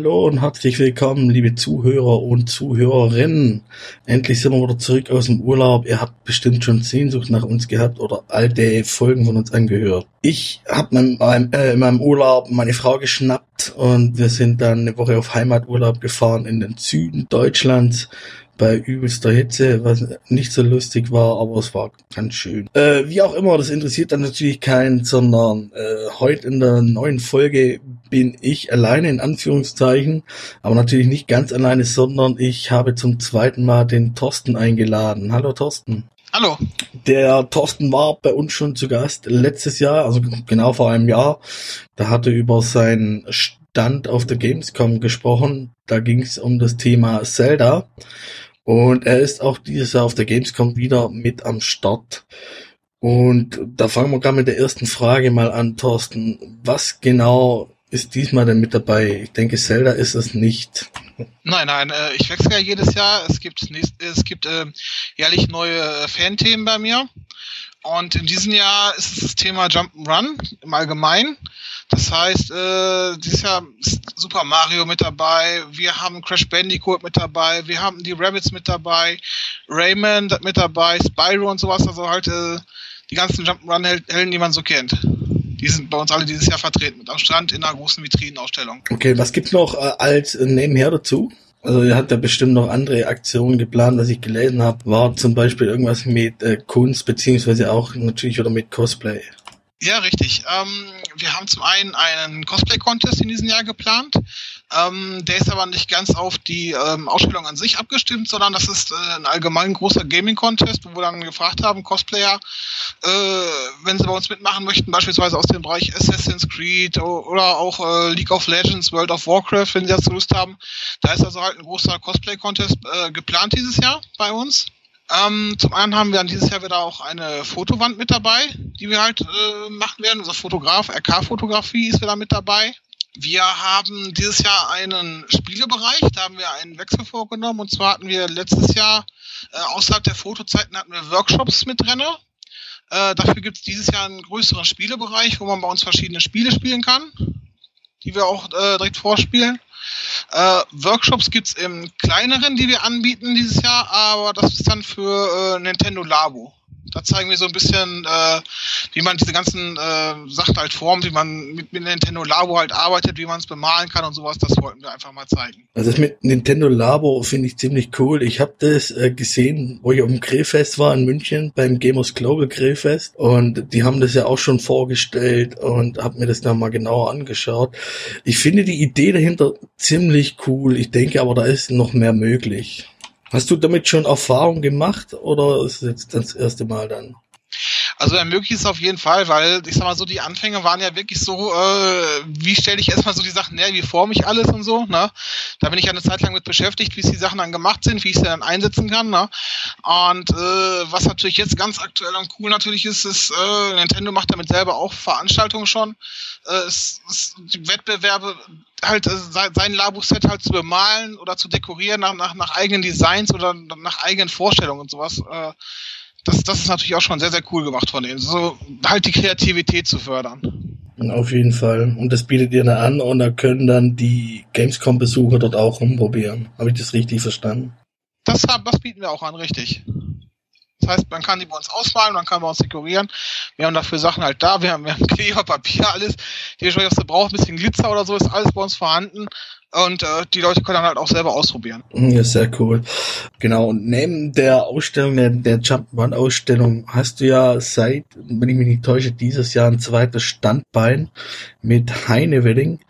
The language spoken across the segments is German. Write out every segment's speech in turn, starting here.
Hallo und herzlich willkommen, liebe Zuhörer und Zuhörerinnen. Endlich sind wir wieder zurück aus dem Urlaub. Ihr habt bestimmt schon Sehnsucht nach uns gehabt oder alte Folgen von uns angehört. Ich habe in, äh, in meinem Urlaub meine Frau geschnappt und wir sind dann eine Woche auf Heimaturlaub gefahren in den Süden Deutschlands bei übelster Hitze, was nicht so lustig war, aber es war ganz schön. Äh, wie auch immer, das interessiert dann natürlich keinen, sondern äh, heute in der neuen Folge bin ich alleine in Anführungszeichen, aber natürlich nicht ganz alleine, sondern ich habe zum zweiten Mal den Thorsten eingeladen. Hallo Thorsten. Hallo. Der Thorsten war bei uns schon zu Gast letztes Jahr, also genau vor einem Jahr. Da hatte über seinen Stand auf der Gamescom gesprochen. Da ging es um das Thema Zelda. Und er ist auch dieses Jahr auf der Gamescom wieder mit am Start. Und da fangen wir gerade mit der ersten Frage mal an, Thorsten. Was genau ist diesmal denn mit dabei? Ich denke, Zelda ist es nicht. Nein, nein, äh, ich wechsle ja jedes Jahr. Es gibt, nächst, es gibt äh, jährlich neue äh, Fan-Themen bei mir. Und in diesem Jahr ist es das Thema Jump'n'Run im Allgemeinen. Das heißt, äh, dieses Jahr ist Super Mario mit dabei, wir haben Crash Bandicoot mit dabei, wir haben die Rabbits mit dabei, Rayman mit dabei, Spyro und sowas, also halt äh, die ganzen Jump'n'Run-Helden, die man so kennt. Die sind bei uns alle dieses Jahr vertreten mit am Strand in einer großen Vitrinenausstellung. Okay, was gibt's noch äh, als nebenher dazu? Also ihr habt ja bestimmt noch andere Aktionen geplant, was ich gelesen habe. War zum Beispiel irgendwas mit äh, Kunst, beziehungsweise auch natürlich oder mit Cosplay. Ja, richtig. Ähm, wir haben zum einen einen Cosplay-Contest in diesem Jahr geplant. Ähm, der ist aber nicht ganz auf die ähm, Ausstellung an sich abgestimmt, sondern das ist äh, ein allgemein großer Gaming-Contest, wo wir dann gefragt haben, Cosplayer, äh, wenn sie bei uns mitmachen möchten, beispielsweise aus dem Bereich Assassin's Creed oder auch äh, League of Legends, World of Warcraft, wenn sie dazu Lust haben. Da ist also halt ein großer Cosplay-Contest äh, geplant dieses Jahr bei uns. Ähm, zum einen haben wir dann dieses Jahr wieder auch eine Fotowand mit dabei, die wir halt äh, machen werden. Unser Fotograf, RK-Fotografie ist wieder mit dabei. Wir haben dieses Jahr einen Spielebereich, da haben wir einen Wechsel vorgenommen. Und zwar hatten wir letztes Jahr äh, außerhalb der Fotozeiten hatten wir Workshops mit drin. Äh, dafür gibt es dieses Jahr einen größeren Spielebereich, wo man bei uns verschiedene Spiele spielen kann, die wir auch äh, direkt vorspielen. Äh, Workshops gibt's im kleineren, die wir anbieten dieses Jahr, aber das ist dann für äh, Nintendo Labo. Da zeigen wir so ein bisschen, äh, wie man diese ganzen äh, Sachen halt formt, wie man mit, mit Nintendo Labo halt arbeitet, wie man es bemalen kann und sowas. Das wollten wir einfach mal zeigen. Also das mit Nintendo Labo finde ich ziemlich cool. Ich habe das äh, gesehen, wo ich auf dem Grillfest war in München, beim Gamers Global Grillfest. Und die haben das ja auch schon vorgestellt und habe mir das dann mal genauer angeschaut. Ich finde die Idee dahinter ziemlich cool. Ich denke aber, da ist noch mehr möglich. Hast du damit schon Erfahrung gemacht oder ist es jetzt das erste Mal dann? Also ermöglicht es auf jeden Fall, weil ich sag mal so, die Anfänge waren ja wirklich so, äh, wie stelle ich erstmal so die Sachen her, wie forme ich alles und so, ne? Da bin ich ja eine Zeit lang mit beschäftigt, wie die Sachen dann gemacht sind, wie ich sie dann einsetzen kann, ne? Und äh, was natürlich jetzt ganz aktuell und cool natürlich ist, ist, äh, Nintendo macht damit selber auch Veranstaltungen schon. Äh, es, es, die Wettbewerbe halt äh, sein Labu-Set halt zu bemalen oder zu dekorieren nach, nach, nach eigenen Designs oder nach eigenen Vorstellungen und sowas. Äh, das, das ist natürlich auch schon sehr, sehr cool gemacht von denen. So halt die Kreativität zu fördern. Auf jeden Fall. Und das bietet ihr dann an und da können dann die Gamescom-Besucher dort auch rumprobieren. Habe ich das richtig verstanden? Das, das bieten wir auch an, richtig. Das heißt, man kann die bei uns ausmalen, man kann bei uns dekorieren. Wir haben dafür Sachen halt da, wir haben, wir haben Kleber, Papier, alles. Die was du brauchst, ein bisschen Glitzer oder so, ist alles bei uns vorhanden. Und äh, die Leute können dann halt auch selber ausprobieren. Ja, sehr cool. Genau, und neben der Ausstellung, der, der Jump'n'Run-Ausstellung, hast du ja seit, wenn ich mich nicht täusche, dieses Jahr ein zweites Standbein mit Heine Wedding,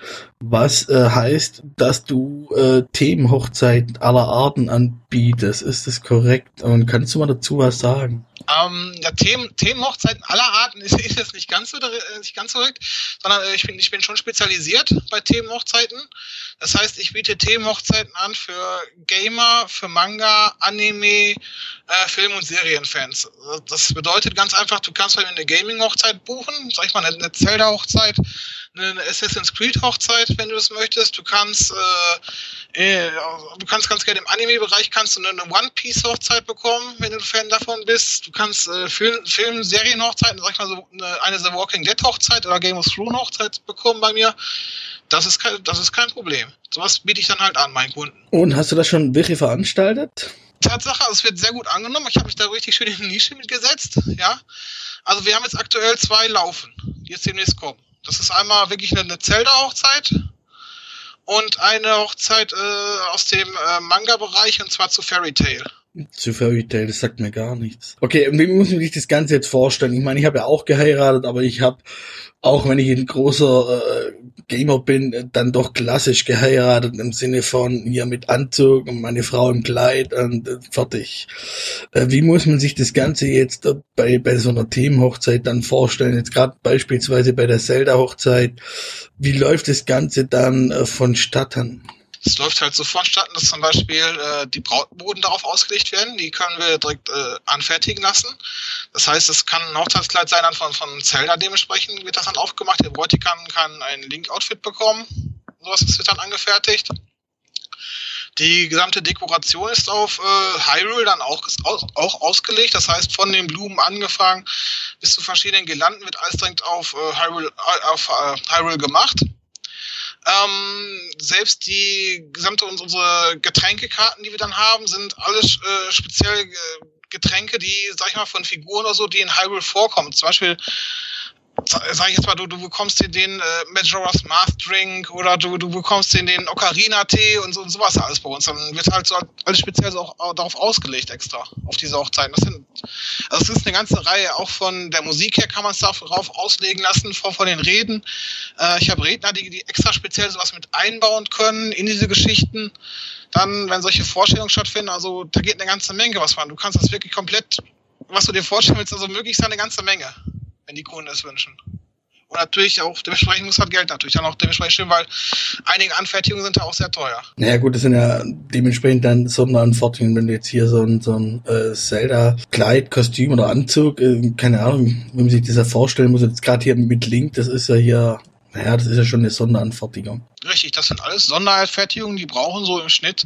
was äh, heißt, dass du äh, Themenhochzeiten aller Arten anbietest. Ist das korrekt? Und kannst du mal dazu was sagen? Ähm, ja, Themen, Themenhochzeiten aller Arten ist, ist jetzt nicht ganz so, äh, nicht ganz so korrekt, sondern äh, ich, bin, ich bin schon spezialisiert bei Themenhochzeiten. Das heißt, ich biete Themenhochzeiten an für Gamer, für Manga, Anime, äh, Film- und Serienfans. Das bedeutet ganz einfach, du kannst bei mir eine Gaming-Hochzeit buchen, sag ich mal, eine Zelda-Hochzeit, eine Assassin's Creed-Hochzeit, wenn du das möchtest. Du kannst äh, äh, du kannst ganz gerne im Anime-Bereich kannst du eine One-Piece-Hochzeit bekommen, wenn du Fan davon bist. Du kannst äh, Film, Film Serien-Hochzeiten, sag ich mal so eine, eine The Walking Dead-Hochzeit oder Game of Thrones-Hochzeit bekommen bei mir. Das ist kein, das ist kein Problem. Sowas biete ich dann halt an meinen Kunden. Und hast du das schon wirklich veranstaltet? Tatsache, es wird sehr gut angenommen. Ich habe mich da richtig schön in die Nische mitgesetzt, ja. Also wir haben jetzt aktuell zwei laufen, die jetzt demnächst kommen. Das ist einmal wirklich eine, eine Zelda-Hochzeit und eine Hochzeit äh, aus dem äh, Manga-Bereich und zwar zu Fairy Tail. Zu Fairy Tail, das sagt mir gar nichts. Okay, wie muss man sich das Ganze jetzt vorstellen? Ich meine, ich habe ja auch geheiratet, aber ich habe, auch wenn ich ein großer äh, Gamer bin, dann doch klassisch geheiratet im Sinne von hier mit Anzug und meine Frau im Kleid und äh, fertig. Äh, wie muss man sich das Ganze jetzt bei, bei so einer Themenhochzeit dann vorstellen? Jetzt gerade beispielsweise bei der Zelda-Hochzeit. Wie läuft das Ganze dann äh, vonstatten? Es läuft halt so vonstatten, dass zum Beispiel äh, die Brautboden darauf ausgelegt werden. Die können wir direkt äh, anfertigen lassen. Das heißt, es kann ein Hochzeitskleid sein dann von, von Zelda dementsprechend wird das dann aufgemacht. Der Bräutigam kann ein Link-Outfit bekommen. Sowas wird dann angefertigt. Die gesamte Dekoration ist auf äh, Hyrule dann auch, auch ausgelegt. Das heißt, von den Blumen angefangen bis zu verschiedenen Girlanden wird alles direkt auf, äh, Hyrule, äh, auf äh, Hyrule gemacht. Ähm, selbst die gesamte unsere Getränkekarten, die wir dann haben, sind alles äh, speziell äh, Getränke, die, sag ich mal, von Figuren oder so, die in Hyrule vorkommen. Zum Beispiel sag ich jetzt mal, du, du bekommst den, den äh, Majora's Math Drink oder du, du bekommst den, den Ocarina Tee und so und sowas alles bei uns. Dann wird halt so alles speziell so auch, darauf ausgelegt extra, auf diese Hochzeiten. Das sind, also es ist eine ganze Reihe, auch von der Musik her kann man es darauf auslegen lassen, von, von den Reden. Äh, ich habe Redner, die, die extra speziell sowas mit einbauen können in diese Geschichten. Dann, wenn solche Vorstellungen stattfinden, also da geht eine ganze Menge was man. Du kannst das wirklich komplett, was du dir vorstellen willst, also möglich sein, eine ganze Menge wenn die Kunden es wünschen. Und natürlich auch, dementsprechend muss halt Geld natürlich dann auch dementsprechend stimmen, weil einige Anfertigungen sind ja auch sehr teuer. Naja gut, das sind ja dementsprechend dann Sonderanfertigungen, wenn du jetzt hier so ein, so ein äh, Zelda-Kleid, Kostüm oder Anzug, äh, keine Ahnung, wenn man sich das ja vorstellen muss, jetzt gerade hier mit Link, das ist ja hier naja, das ist ja schon eine Sonderanfertigung. Richtig, das sind alles Sonderanfertigungen, die brauchen so im Schnitt,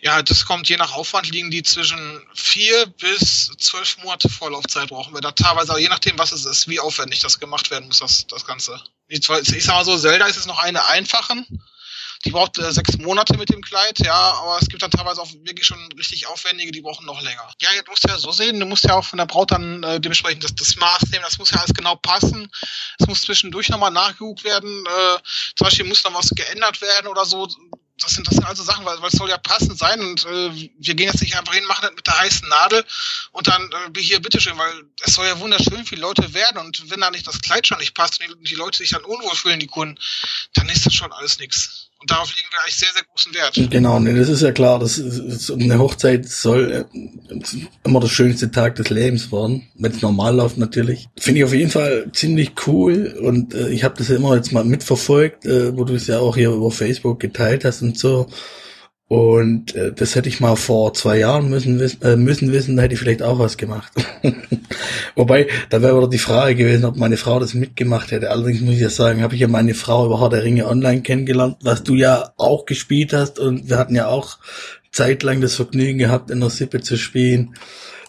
ja, das kommt je nach Aufwand, liegen die zwischen vier bis zwölf Monate Vorlaufzeit brauchen wir da teilweise, je nachdem, was es ist, wie aufwendig das gemacht werden muss, das, das Ganze. Ich, sag mal so, Zelda ist es noch eine einfachen, die braucht äh, sechs Monate mit dem Kleid, ja, aber es gibt dann teilweise auch wirklich schon richtig aufwendige, die brauchen noch länger. Ja, du musst ja so sehen, du musst ja auch von der Braut dann äh, dementsprechend das, das Maß nehmen, das muss ja alles genau passen. Es muss zwischendurch nochmal nachgeguckt werden, äh, zum Beispiel muss noch was geändert werden oder so. Das sind, das sind also Sachen, weil, weil es soll ja passend sein und äh, wir gehen jetzt nicht einfach hin, machen das mit der heißen Nadel und dann äh, hier bitteschön, weil es soll ja wunderschön viele Leute werden und wenn da nicht das Kleid schon nicht passt und die, die Leute sich dann unwohl fühlen, die Kunden, dann ist das schon alles nichts. Und darauf legen wir eigentlich sehr, sehr großen Wert. Genau, nee, das ist ja klar. Das ist, eine Hochzeit soll äh, immer der schönste Tag des Lebens werden, wenn es normal läuft natürlich. Finde ich auf jeden Fall ziemlich cool und äh, ich habe das ja immer jetzt mal mitverfolgt, äh, wo du es ja auch hier über Facebook geteilt hast und so. Und äh, das hätte ich mal vor zwei Jahren müssen wissen, äh, müssen wissen, da hätte ich vielleicht auch was gemacht. Wobei, da wäre wieder die Frage gewesen, ob meine Frau das mitgemacht hätte. Allerdings muss ich ja sagen, habe ich ja meine Frau über Hard der Ringe online kennengelernt, was du ja auch gespielt hast und wir hatten ja auch zeitlang das Vergnügen gehabt, in der Sippe zu spielen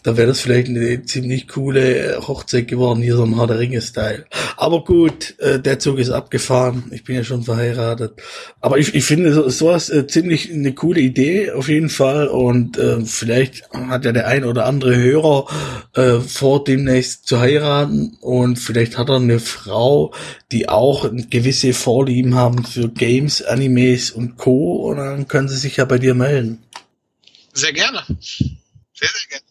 da wäre das vielleicht eine ziemlich coole Hochzeit geworden, hier so im Herr der Ringe-Style. Aber gut, äh, der Zug ist abgefahren. Ich bin ja schon verheiratet. Aber ich, ich finde so, sowas äh, ziemlich eine coole Idee, auf jeden Fall. Und äh, vielleicht hat ja der ein oder andere Hörer äh, vor, demnächst zu heiraten. Und vielleicht hat er eine Frau, die auch gewisse Vorlieben haben für Games, Animes und Co. Und dann können sie sich ja bei dir melden. Sehr gerne. Sehr, sehr gerne.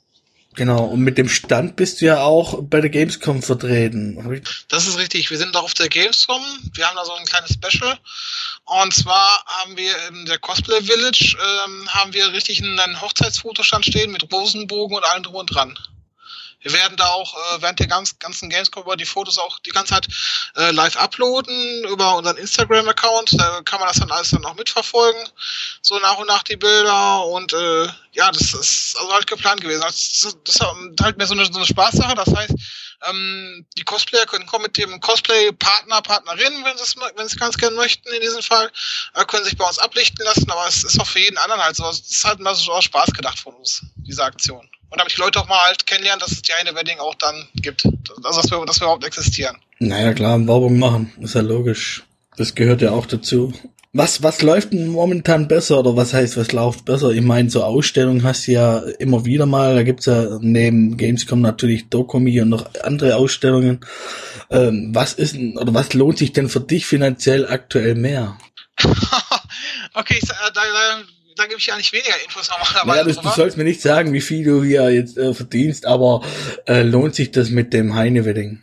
Genau, und mit dem Stand bist du ja auch bei der Gamescom vertreten. Das ist richtig, wir sind auf der Gamescom. Wir haben da so ein kleines Special. Und zwar haben wir in der Cosplay Village ähm, haben wir richtig einen Hochzeitsfotostand stehen mit Rosenbogen und allem drum und dran. Wir werden da auch äh, während der ganz, ganzen Gamescom über die Fotos auch die ganze Zeit äh, live uploaden über unseren Instagram-Account. Da kann man das dann alles dann auch mitverfolgen. So nach und nach die Bilder. Und äh, ja, das ist also halt geplant gewesen. Das, das ist halt mehr so eine, so eine Spaßsache. Das heißt, ähm, die Cosplayer können kommen mit dem Cosplay-Partner, Partnerin, wenn sie es wenn ganz gerne möchten in diesem Fall, äh, können sich bei uns ablichten lassen, aber es ist auch für jeden anderen halt so. Es ist halt mal so aus Spaß gedacht von uns, diese Aktion. Und damit die Leute auch mal halt kennenlernen, dass es die eine Wedding auch dann gibt. Also dass wir, dass wir überhaupt existieren. Naja klar, Werbung machen, ist ja logisch. Das gehört ja auch dazu. Was, was läuft denn momentan besser oder was heißt, was läuft besser? Ich meine, so Ausstellungen hast du ja immer wieder mal. Da gibt's ja neben Gamescom natürlich Dokumi und noch andere Ausstellungen. Ähm, was ist denn, oder was lohnt sich denn für dich finanziell aktuell mehr? okay, da, da, da gebe ich ja nicht weniger Infos normalerweise. Naja, du, du sollst mir nicht sagen, wie viel du hier jetzt äh, verdienst, aber äh, lohnt sich das mit dem Heine-Wedding?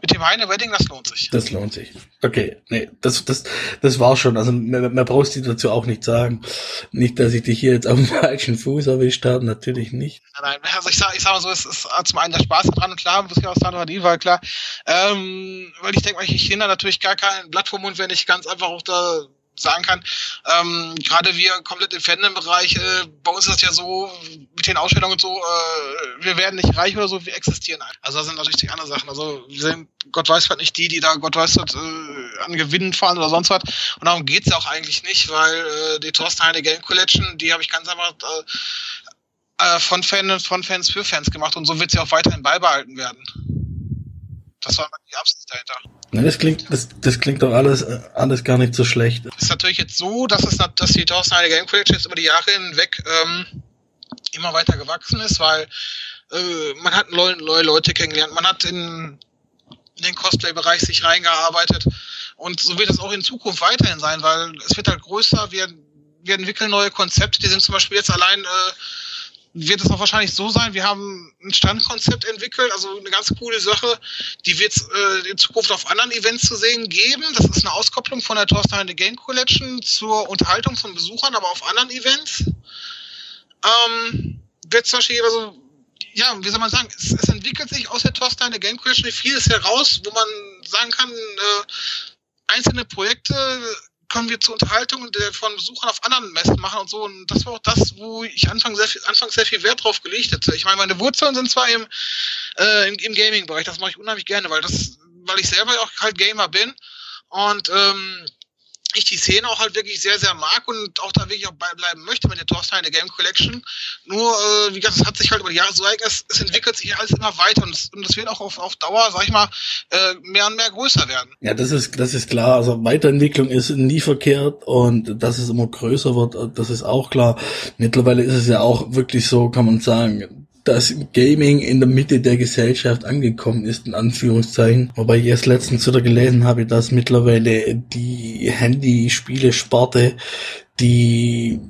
Mit dem Heine-Wedding, das lohnt sich. Das lohnt sich. Okay, nee, das, das, das war schon. Also mehr, mehr brauchst du dazu auch nicht sagen. Nicht, dass ich dich hier jetzt auf dem falschen Fuß erwischt habe, natürlich nicht. Nein, nein, also ich sag, ich sag mal so, es ist zum einen der Spaß daran, klar, muss ich auch sagen, weil klar, ähm, weil ich denke mal, ich hinder natürlich gar kein Blatt vom Mund, wenn ich ganz einfach auch da sagen kann. Ähm, Gerade wir komplett im Fandom-Bereich, äh, bei uns ist das ja so, mit den Ausstellungen und so, äh, wir werden nicht reich oder so, wir existieren. Also da sind natürlich die anderen Sachen. Also wir sind, Gott weiß was nicht, die, die da, Gott weiß was, äh, an Gewinnen fahren oder sonst was. Und darum geht's ja auch eigentlich nicht, weil äh, die Thorsten Heine Game Collection, die habe ich ganz einfach äh, äh, von, Fans, von Fans für Fans gemacht und so wird sie auch weiterhin beibehalten werden. Das war die Absicht dahinter. Ja, das klingt, das, das klingt doch alles, alles gar nicht so schlecht. Es ist natürlich jetzt so, dass es, dass die Thorsten Heide Game Collection jetzt über die Jahre hinweg ähm, immer weiter gewachsen ist, weil äh, man hat neue, neue Leute kennengelernt, man hat in, in den Cosplay-Bereich sich reingearbeitet und so wird es auch in Zukunft weiterhin sein, weil es wird halt größer, wir, wir entwickeln neue Konzepte, die sind zum Beispiel jetzt allein äh, wird es auch wahrscheinlich so sein, wir haben ein Standkonzept entwickelt, also eine ganz coole Sache, die wird es äh, in Zukunft auf anderen Events zu sehen geben. Das ist eine Auskopplung von der Thorstein The Game Collection zur Unterhaltung von Besuchern, aber auf anderen Events. Ähm, wird zum Beispiel, also, ja, wie soll man sagen, es, es entwickelt sich aus der Thorstein The Game Collection vieles heraus, wo man sagen kann, äh, einzelne Projekte können wir zur Unterhaltung von Besuchern auf anderen Messen machen und so. Und das war auch das, wo ich anfangs sehr viel, sehr viel Wert drauf gelegt hätte. Ich meine, meine Wurzeln sind zwar im, äh, im, im Gaming-Bereich, das mache ich unheimlich gerne, weil das, weil ich selber auch halt Gamer bin. Und ähm, ich die Szene auch halt wirklich sehr, sehr mag und auch da wirklich auch bleiben möchte mit der Thorstein der Game Collection. Nur, äh, wie gesagt, es hat sich halt über die Jahre so es, es entwickelt sich alles immer weiter und es, und es wird auch auf, auf Dauer, sag ich mal, äh, mehr und mehr größer werden. Ja, das ist, das ist klar. Also Weiterentwicklung ist nie verkehrt und dass es immer größer wird, das ist auch klar. Mittlerweile ist es ja auch wirklich so, kann man sagen, dass Gaming in der Mitte der Gesellschaft angekommen ist, in Anführungszeichen. Wobei ich erst letztens wieder gelesen habe, dass mittlerweile die Handyspiele-Sparte, die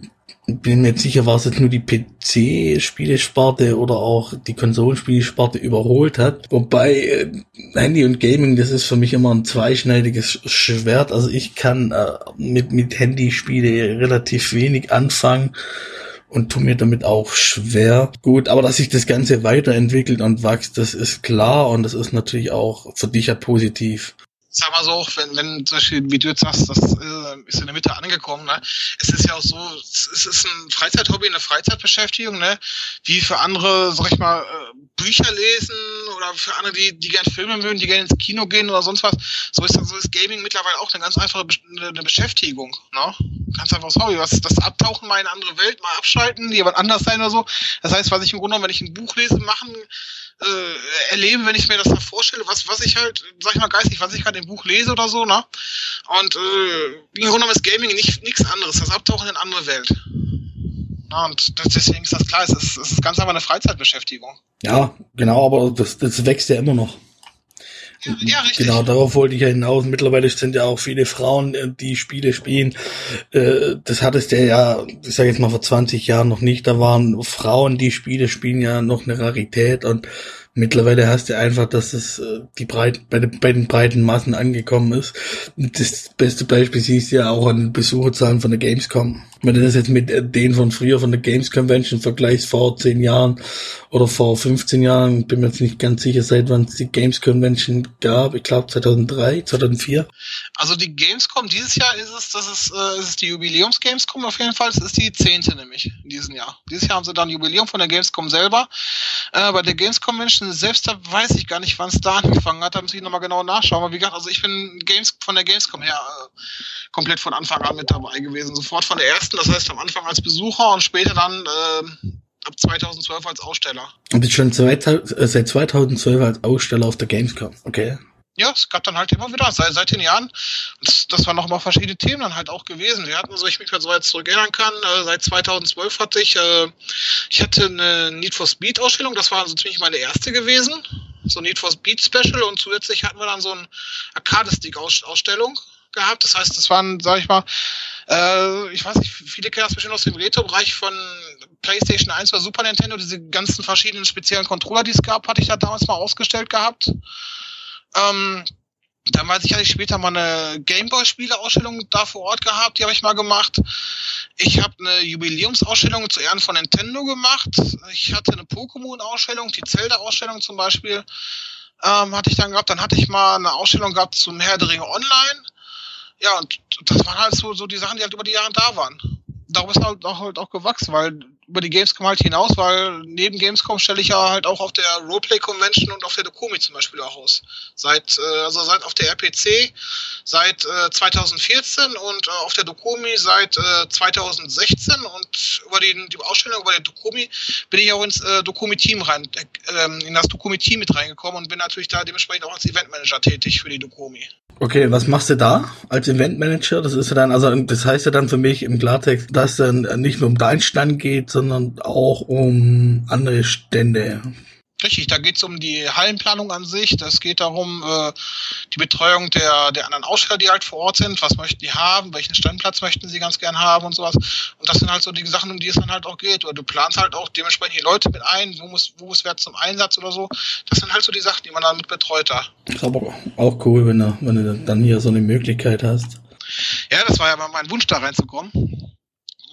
bin mir jetzt sicher, war es jetzt nur die PC-Spielesparte oder auch die Konsolenspielesparte überholt hat. Wobei äh, Handy und Gaming, das ist für mich immer ein zweischneidiges Schwert. Also ich kann äh, mit, mit Handyspiele relativ wenig anfangen und tu mir damit auch schwer. Gut, aber dass sich das Ganze weiterentwickelt und wächst, das ist klar und das ist natürlich auch für dich ja positiv sag mal so, wenn, wenn zum Beispiel, wie du jetzt sagst, das äh, ist in der Mitte angekommen, ne? Es ist ja auch so, es ist ein Freizeithobby, eine Freizeitbeschäftigung, ne? Wie für andere, sag ich mal, äh, Bücher lesen oder für andere, die, die gern Filme mögen, die gerne ins Kino gehen oder sonst was. So ist, so ist Gaming mittlerweile auch eine ganz einfache eine Beschäftigung, ne? Ganz einfach das Hobby, was, das Abtauchen mal in eine andere Welt, mal abschalten, jemand anders sein oder so. Das heißt, was ich im Grunde wenn ich ein Buch lese, machen, äh, erleben, wenn ich mir das da vorstelle, was, was ich halt, sag ich mal geistig, was ich gerade im Buch lese oder so, ne? Und äh, im Grunde genommen ist Gaming nicht nichts anderes, das Abtauchen in eine andere Welt. Ja, und das, deswegen ist das klar, es ist, es ist ganz einfach eine Freizeitbeschäftigung. Ja, genau, aber das, das wächst ja immer noch. Ja, richtig. Genau, darauf wollte ich ja hinaus. Mittlerweile sind ja auch viele Frauen, äh, die Spiele spielen. Äh, das hattest du ja, ich sage jetzt mal vor 20 Jahren noch nicht. Da waren Frauen, die Spiele spielen ja noch eine Rarität und Mittlerweile hast du einfach, dass es äh, die breit, bei, den, bei den breiten Massen angekommen ist. Das beste Beispiel siehst du ja auch an den Besucherzahlen von der Gamescom. Wenn du das jetzt mit äh, denen von früher von der Games Convention vergleichst, vor zehn Jahren oder vor 15 Jahren, bin mir jetzt nicht ganz sicher, seit wann es die Games Convention gab. Ich glaube 2003, 2004. Also die Gamescom dieses Jahr ist es, das ist, äh, ist die Jubiläums Gamescom auf jeden Fall. Das ist die zehnte nämlich in diesem Jahr. Dieses Jahr haben sie dann Jubiläum von der Gamescom selber. Äh, bei der Games Convention selbst da weiß ich gar nicht, wann es da angefangen hat. Da muss ich nochmal genau nachschauen. Aber wie gesagt, also ich bin Games von der Gamescom her äh, komplett von Anfang an mit dabei gewesen. Sofort von der ersten, das heißt am Anfang als Besucher und später dann äh, ab 2012 als Aussteller. Und bist schon äh, seit 2012 als Aussteller auf der Gamescom, okay? Ja, es gab dann halt immer wieder, seit, seit den Jahren, das, das waren noch mal verschiedene Themen dann halt auch gewesen. Wir hatten, so ich mich so weit zurück erinnern kann, äh, seit 2012 hatte ich, äh, ich hatte eine Need for Speed Ausstellung, das war so ziemlich meine erste gewesen, so Need for Speed Special und zusätzlich hatten wir dann so ein Arcade-Stick Ausstellung gehabt. Das heißt, das waren, sag ich mal, äh, ich weiß nicht, viele kennen das bestimmt aus dem Retro-Bereich von PlayStation 1 oder Super Nintendo, diese ganzen verschiedenen speziellen Controller, die es gab, hatte ich da damals mal ausgestellt gehabt. Ähm, dann weiß ich, hatte ich später mal eine Gameboy-Spiele-Ausstellung da vor Ort gehabt, die habe ich mal gemacht. Ich habe eine Jubiläumsausstellung zu Ehren von Nintendo gemacht. Ich hatte eine Pokémon-Ausstellung, die Zelda-Ausstellung zum Beispiel ähm, hatte ich dann gehabt. Dann hatte ich mal eine Ausstellung gehabt zum Herr der Ringe Online. Ja, und das waren halt so, so die Sachen, die halt über die Jahre da waren. Darum ist halt auch, halt auch gewachsen, weil über die Gamescom halt hinaus, weil neben Gamescom stelle ich ja halt auch auf der Roleplay Convention und auf der Dokumi zum Beispiel auch aus. Seit, äh, also seit auf der RPC seit äh, 2014 und äh, auf der Dokumi seit äh, 2016 und über die, die Ausstellung über der Dokumi bin ich auch ins äh, Dokumi-Team rein, äh, in das Dokumi-Team mit reingekommen und bin natürlich da dementsprechend auch als Eventmanager tätig für die Dokumi. Okay, was machst du da als Eventmanager? Das ist ja dann, also das heißt ja dann für mich im Klartext, dass dann nicht nur um deinen Stand geht, sondern auch um andere Stände. Richtig, da geht es um die Hallenplanung an sich. Das geht darum, äh, die Betreuung der, der anderen Aussteller, die halt vor Ort sind. Was möchten die haben? Welchen Standplatz möchten sie ganz gern haben und sowas. Und das sind halt so die Sachen, um die es dann halt auch geht. Oder du planst halt auch dementsprechend die Leute mit ein, wo muss, wo muss wer zum Einsatz oder so. Das sind halt so die Sachen, die man dann mit betreut da. Ist aber auch cool, wenn du, wenn du dann hier so eine Möglichkeit hast. Ja, das war ja mal mein Wunsch, da reinzukommen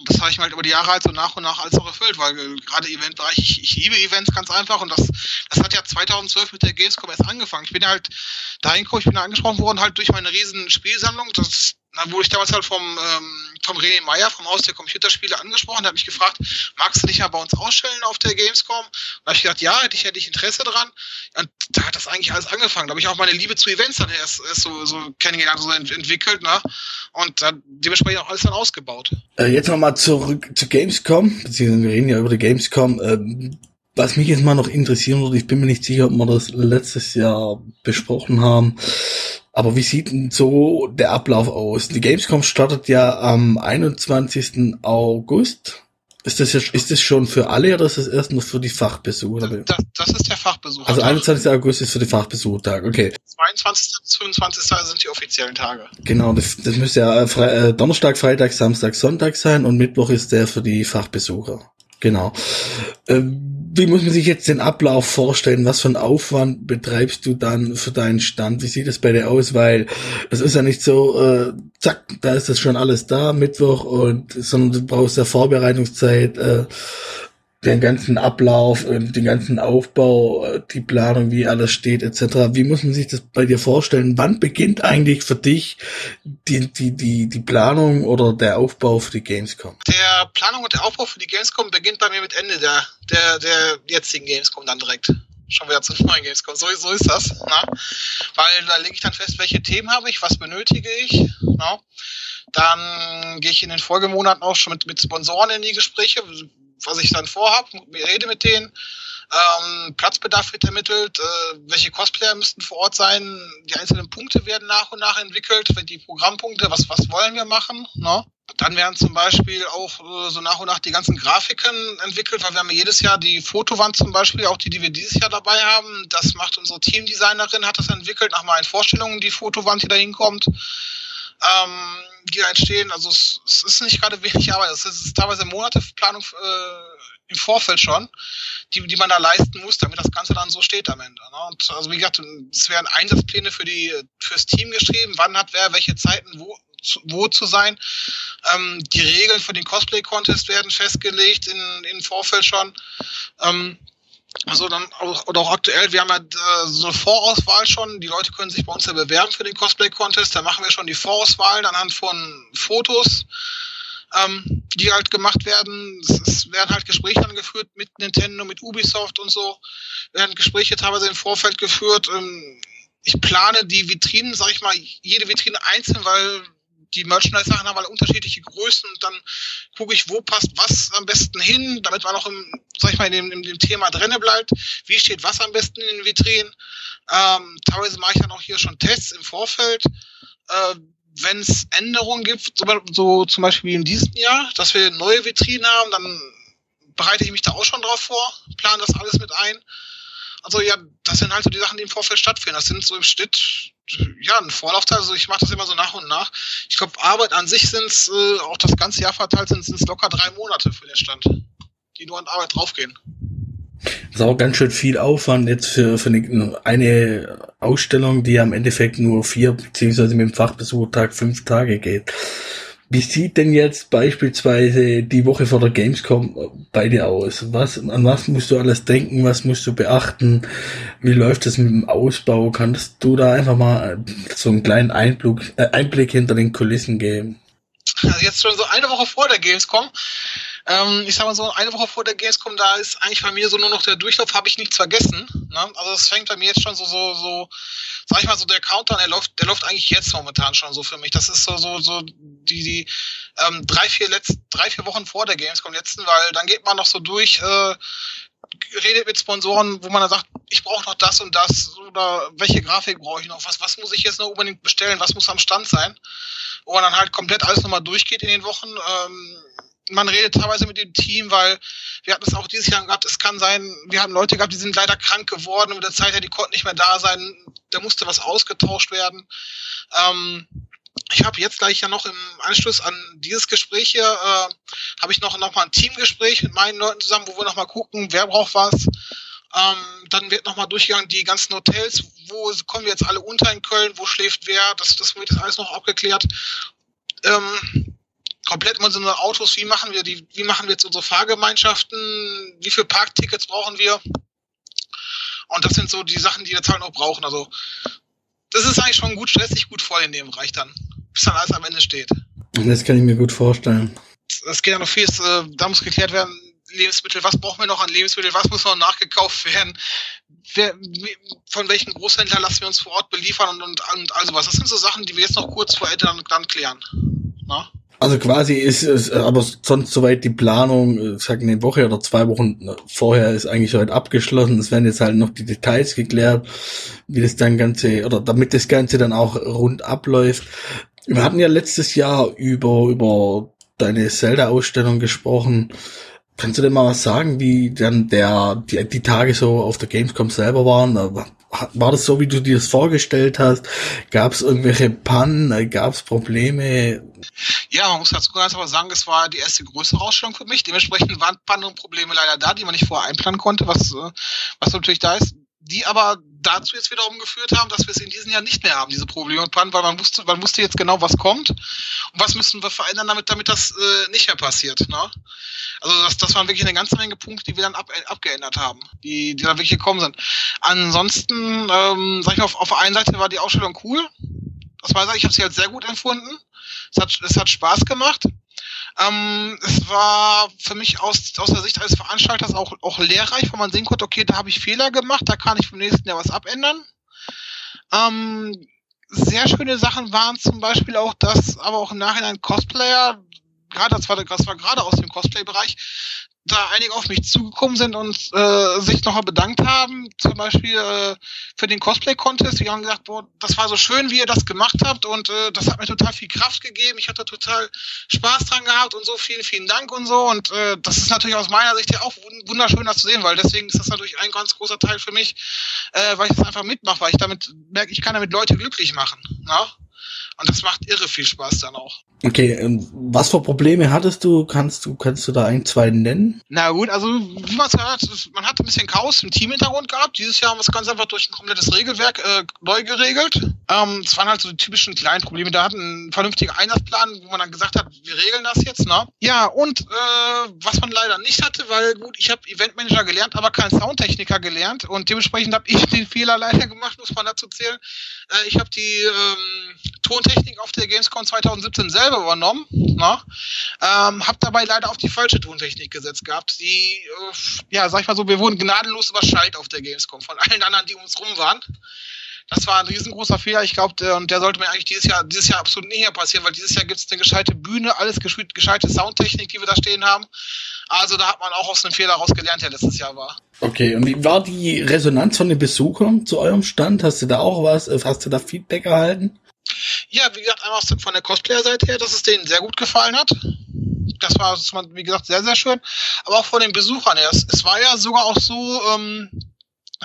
das habe ich mir halt über die Jahre halt so nach und nach alles auch erfüllt, weil gerade Eventbereich, ich, ich liebe Events ganz einfach und das, das hat ja 2012 mit der Gamescom erst angefangen. Ich bin halt dahin gekommen, ich bin da angesprochen worden halt durch meine riesen Spielsammlung. Das dann wurde ich damals halt vom ähm, Tom René Meyer vom Haus der Computerspiele angesprochen, der hat mich gefragt, magst du dich mal bei uns ausstellen auf der Gamescom? Und da habe ich gedacht, ja, hätte ich, hätte ich Interesse dran. Und da hat das eigentlich alles angefangen. Da habe ich auch meine Liebe zu Events dann erst, erst so, so kennengelernt, so ent entwickelt, ne? Und dann dementsprechend auch alles dann ausgebaut. Äh, jetzt nochmal zurück zu Gamescom, beziehungsweise wir reden ja über die Gamescom. Ähm, was mich jetzt mal noch interessieren würde, ich bin mir nicht sicher, ob wir das letztes Jahr besprochen haben. Aber wie sieht denn so der Ablauf aus? Die Gamescom startet ja am 21. August. Ist das, jetzt, ist das schon für alle oder ist das erst nur für die Fachbesucher? Das, das ist der Fachbesucher. Also 21. August ist für die Fachbesuchertag, okay. 22. bis 25. sind die offiziellen Tage. Genau, das, das müsste ja Fre äh, Donnerstag, Freitag, Samstag, Sonntag sein und Mittwoch ist der für die Fachbesucher. Genau. Ähm, wie muss man sich jetzt den Ablauf vorstellen? Was für einen Aufwand betreibst du dann für deinen Stand? Wie sieht es bei dir aus? Weil es ist ja nicht so, äh, zack, da ist das schon alles da, Mittwoch, und sondern du brauchst ja Vorbereitungszeit, äh, den ganzen Ablauf, den ganzen Aufbau, äh, die Planung, wie alles steht, etc. Wie muss man sich das bei dir vorstellen? Wann beginnt eigentlich für dich die, die, die, die Planung oder der Aufbau für die Gamescom? Der Planung und der Aufbau für die Gamescom beginnt bei mir mit Ende der, der, der jetzigen Gamescom dann direkt schon wieder zu neuen Gamescom. So, so ist das. Na? Weil da lege ich dann fest, welche Themen habe ich, was benötige ich. Na? Dann gehe ich in den Folgemonaten auch schon mit, mit Sponsoren in die Gespräche, was ich dann vorhab, rede mit denen. Ähm, Platzbedarf wird ermittelt, äh, welche Cosplayer müssten vor Ort sein, die einzelnen Punkte werden nach und nach entwickelt, die Programmpunkte, was, was wollen wir machen, ne? Dann werden zum Beispiel auch äh, so nach und nach die ganzen Grafiken entwickelt, weil wir haben ja jedes Jahr die Fotowand zum Beispiel, auch die, die wir dieses Jahr dabei haben. Das macht unsere Teamdesignerin, hat das entwickelt, nach meinen Vorstellungen, die Fotowand, die da hinkommt. Ähm, die da entstehen. Also es, es ist nicht gerade wenig Arbeit. Es ist, es ist teilweise Monateplanung äh, im Vorfeld schon, die, die man da leisten muss, damit das Ganze dann so steht am Ende. Ne? Und also wie gesagt, es werden Einsatzpläne für die fürs Team geschrieben, wann hat wer welche Zeiten wo wo zu sein. Ähm, die Regeln für den Cosplay-Contest werden festgelegt in, in Vorfeld schon. Ähm, also dann auch, oder auch aktuell, wir haben ja äh, so eine Vorauswahl schon. Die Leute können sich bei uns ja bewerben für den Cosplay Contest. Da machen wir schon die Vorauswahl anhand von Fotos, ähm, die halt gemacht werden. Es, es werden halt Gespräche angeführt mit Nintendo, mit Ubisoft und so. Werden Gespräche teilweise im Vorfeld geführt. Ähm, ich plane die Vitrinen, sag ich mal, jede Vitrine einzeln, weil die Merchandise-Sachen haben alle unterschiedliche Größen und dann gucke ich, wo passt was am besten hin, damit man auch im, sag ich mal, in dem, in dem Thema drinne bleibt. Wie steht was am besten in den Vitrinen? Ähm, teilweise mache ich dann auch hier schon Tests im Vorfeld. Äh, wenn es Änderungen gibt, so, so, zum Beispiel wie in diesem Jahr, dass wir neue Vitrinen haben, dann bereite ich mich da auch schon drauf vor, plane das alles mit ein. Also ja, das sind halt so die Sachen, die im Vorfeld stattfinden. Das sind so im Schnitt ja ein Vorlaufteil. Also ich mache das immer so nach und nach. Ich glaube, Arbeit an sich sind es äh, auch das ganze Jahr verteilt sind es locker drei Monate für den Stand, die nur an Arbeit draufgehen. Das ist auch ganz schön viel Aufwand jetzt für, für eine, Ausstellung, die am Endeffekt nur vier, beziehungsweise mit dem Fachbesuchertag fünf Tage geht. Wie sieht denn jetzt beispielsweise die Woche vor der Gamescom bei dir aus? Was, an was musst du alles denken? Was musst du beachten? Wie läuft es mit dem Ausbau? Kannst du da einfach mal so einen kleinen Einblick, äh, Einblick hinter den Kulissen geben? Also jetzt schon so eine Woche vor der Gamescom ähm, ich sag mal so, eine Woche vor der Gamescom, da ist eigentlich bei mir so nur noch der Durchlauf, habe ich nichts vergessen. Ne? Also es fängt bei mir jetzt schon so, so, so, sag ich mal so, der Countdown, der läuft, der läuft eigentlich jetzt momentan schon so für mich. Das ist so, so, so die, die ähm, drei, vier letzt, drei, vier Wochen vor der Gamescom letzten, weil dann geht man noch so durch, äh, redet mit Sponsoren, wo man dann sagt, ich brauche noch das und das oder welche Grafik brauche ich noch, was, was muss ich jetzt noch unbedingt bestellen, was muss am Stand sein, wo man dann halt komplett alles nochmal durchgeht in den Wochen. Ähm, man redet teilweise mit dem Team, weil wir hatten es auch dieses Jahr gehabt, es kann sein, wir haben Leute gehabt, die sind leider krank geworden mit der Zeit her, die konnten nicht mehr da sein, da musste was ausgetauscht werden. Ähm, ich habe jetzt gleich ja noch im Anschluss an dieses Gespräch hier, äh, habe ich noch, noch mal ein Teamgespräch mit meinen Leuten zusammen, wo wir noch mal gucken, wer braucht was. Ähm, dann wird noch mal durchgegangen die ganzen Hotels, wo kommen wir jetzt alle unter in Köln, wo schläft wer, das, das wird jetzt alles noch abgeklärt. Ähm, komplett so unsere Autos, wie machen wir die, wie machen wir jetzt unsere Fahrgemeinschaften, wie viele Parktickets brauchen wir? Und das sind so die Sachen, die wir jetzt halt noch brauchen. Also das ist eigentlich schon gut, stressig gut voll in dem Bereich dann, bis dann alles am Ende steht. Das kann ich mir gut vorstellen. Es geht ja noch viel, äh, da muss geklärt werden, Lebensmittel, was brauchen wir noch an Lebensmitteln, was muss noch nachgekauft werden, wer, von welchen Großhändlern lassen wir uns vor Ort beliefern und, und, und also was. Das sind so Sachen, die wir jetzt noch kurz vor Ende dann, dann klären. Na? Also quasi ist es, aber sonst soweit die Planung, ich sag eine Woche oder zwei Wochen vorher ist eigentlich soweit abgeschlossen. Es werden jetzt halt noch die Details geklärt, wie das dann Ganze, oder damit das Ganze dann auch rund abläuft. Wir hatten ja letztes Jahr über, über deine Zelda-Ausstellung gesprochen. Kannst du denn mal was sagen, wie dann der, die, die Tage so auf der Gamescom selber waren? War das so, wie du dir das vorgestellt hast? Gab es irgendwelche Pannen? Gab es Probleme? Ja, man muss dazu ganz aber sagen, es war die erste größere Ausstellung für mich. Dementsprechend waren Pannen und Probleme leider da, die man nicht vorher einplanen konnte, was, äh, was natürlich da ist die aber dazu jetzt wiederum geführt haben, dass wir es in diesem Jahr nicht mehr haben, diese Probleme und Pannen, weil man wusste, man wusste jetzt genau, was kommt und was müssen wir verändern, damit, damit das äh, nicht mehr passiert. Ne? Also das, das waren wirklich eine ganze Menge Punkte, die wir dann ab, abgeändert haben, die, die dann wirklich gekommen sind. Ansonsten, ähm, sag ich mal, auf, auf der einen Seite war die Ausstellung cool. Das war, ich habe sie halt sehr gut empfunden. Es hat, es hat Spaß gemacht. Ähm, es war für mich aus, aus der Sicht eines Veranstalters auch, auch lehrreich, weil man sehen konnte, okay, da habe ich Fehler gemacht, da kann ich vom nächsten Jahr was abändern. Ähm, sehr schöne Sachen waren zum Beispiel auch, dass aber auch im Nachhinein Cosplayer, gerade das war, das war gerade aus dem Cosplay-Bereich, da einige auf mich zugekommen sind und äh, sich nochmal bedankt haben, zum Beispiel äh, für den Cosplay-Contest. Die haben gesagt, boah, das war so schön, wie ihr das gemacht habt und äh, das hat mir total viel Kraft gegeben. Ich hatte total Spaß dran gehabt und so. Vielen, vielen Dank und so. Und äh, das ist natürlich aus meiner Sicht ja auch wunderschön, das zu sehen, weil deswegen ist das natürlich ein ganz großer Teil für mich, äh, weil ich das einfach mitmache, weil ich damit merke, ich kann damit Leute glücklich machen. Na? Und das macht irre viel Spaß dann auch. Okay, ähm, was für Probleme hattest du? Kannst du, kannst du da ein, zwei nennen? Na gut, also wie man es gehört, man hat ein bisschen Chaos im Teamhintergrund gehabt. Dieses Jahr haben wir es ganz einfach durch ein komplettes Regelwerk äh, neu geregelt. Ähm, es waren halt so die typischen kleinen Probleme. Da hatten einen vernünftigen Einsatzplan, wo man dann gesagt hat, wir regeln das jetzt, ne? Ja, und äh, was man leider nicht hatte, weil gut, ich habe Eventmanager gelernt, aber kein Soundtechniker gelernt und dementsprechend habe ich den Fehler leider gemacht, muss man dazu zählen. Äh, ich habe die ähm, Tontechnik auf der Gamescom 2017 selber übernommen. Ne? Ähm, hab dabei leider auf die falsche Tontechnik gesetzt gehabt. Die, äh, ja, sag ich mal so, wir wurden gnadenlos überschallt auf der Gamescom von allen anderen, die um uns rum waren. Das war ein riesengroßer Fehler. Ich glaube, der, und der sollte mir eigentlich dieses Jahr, dieses Jahr absolut nicht mehr passieren, weil dieses Jahr gibt es eine gescheite Bühne, alles gescheite Soundtechnik, die wir da stehen haben. Also da hat man auch aus einem Fehler rausgelernt, der letztes Jahr war. Okay, und wie war die Resonanz von den Besuchern zu eurem Stand? Hast du da auch was? Hast du da Feedback erhalten? Ja, wie gesagt, einmal von der Cosplayer-Seite her, dass es denen sehr gut gefallen hat. Das war, wie gesagt, sehr, sehr schön. Aber auch von den Besuchern her. Es, es war ja sogar auch so, ähm,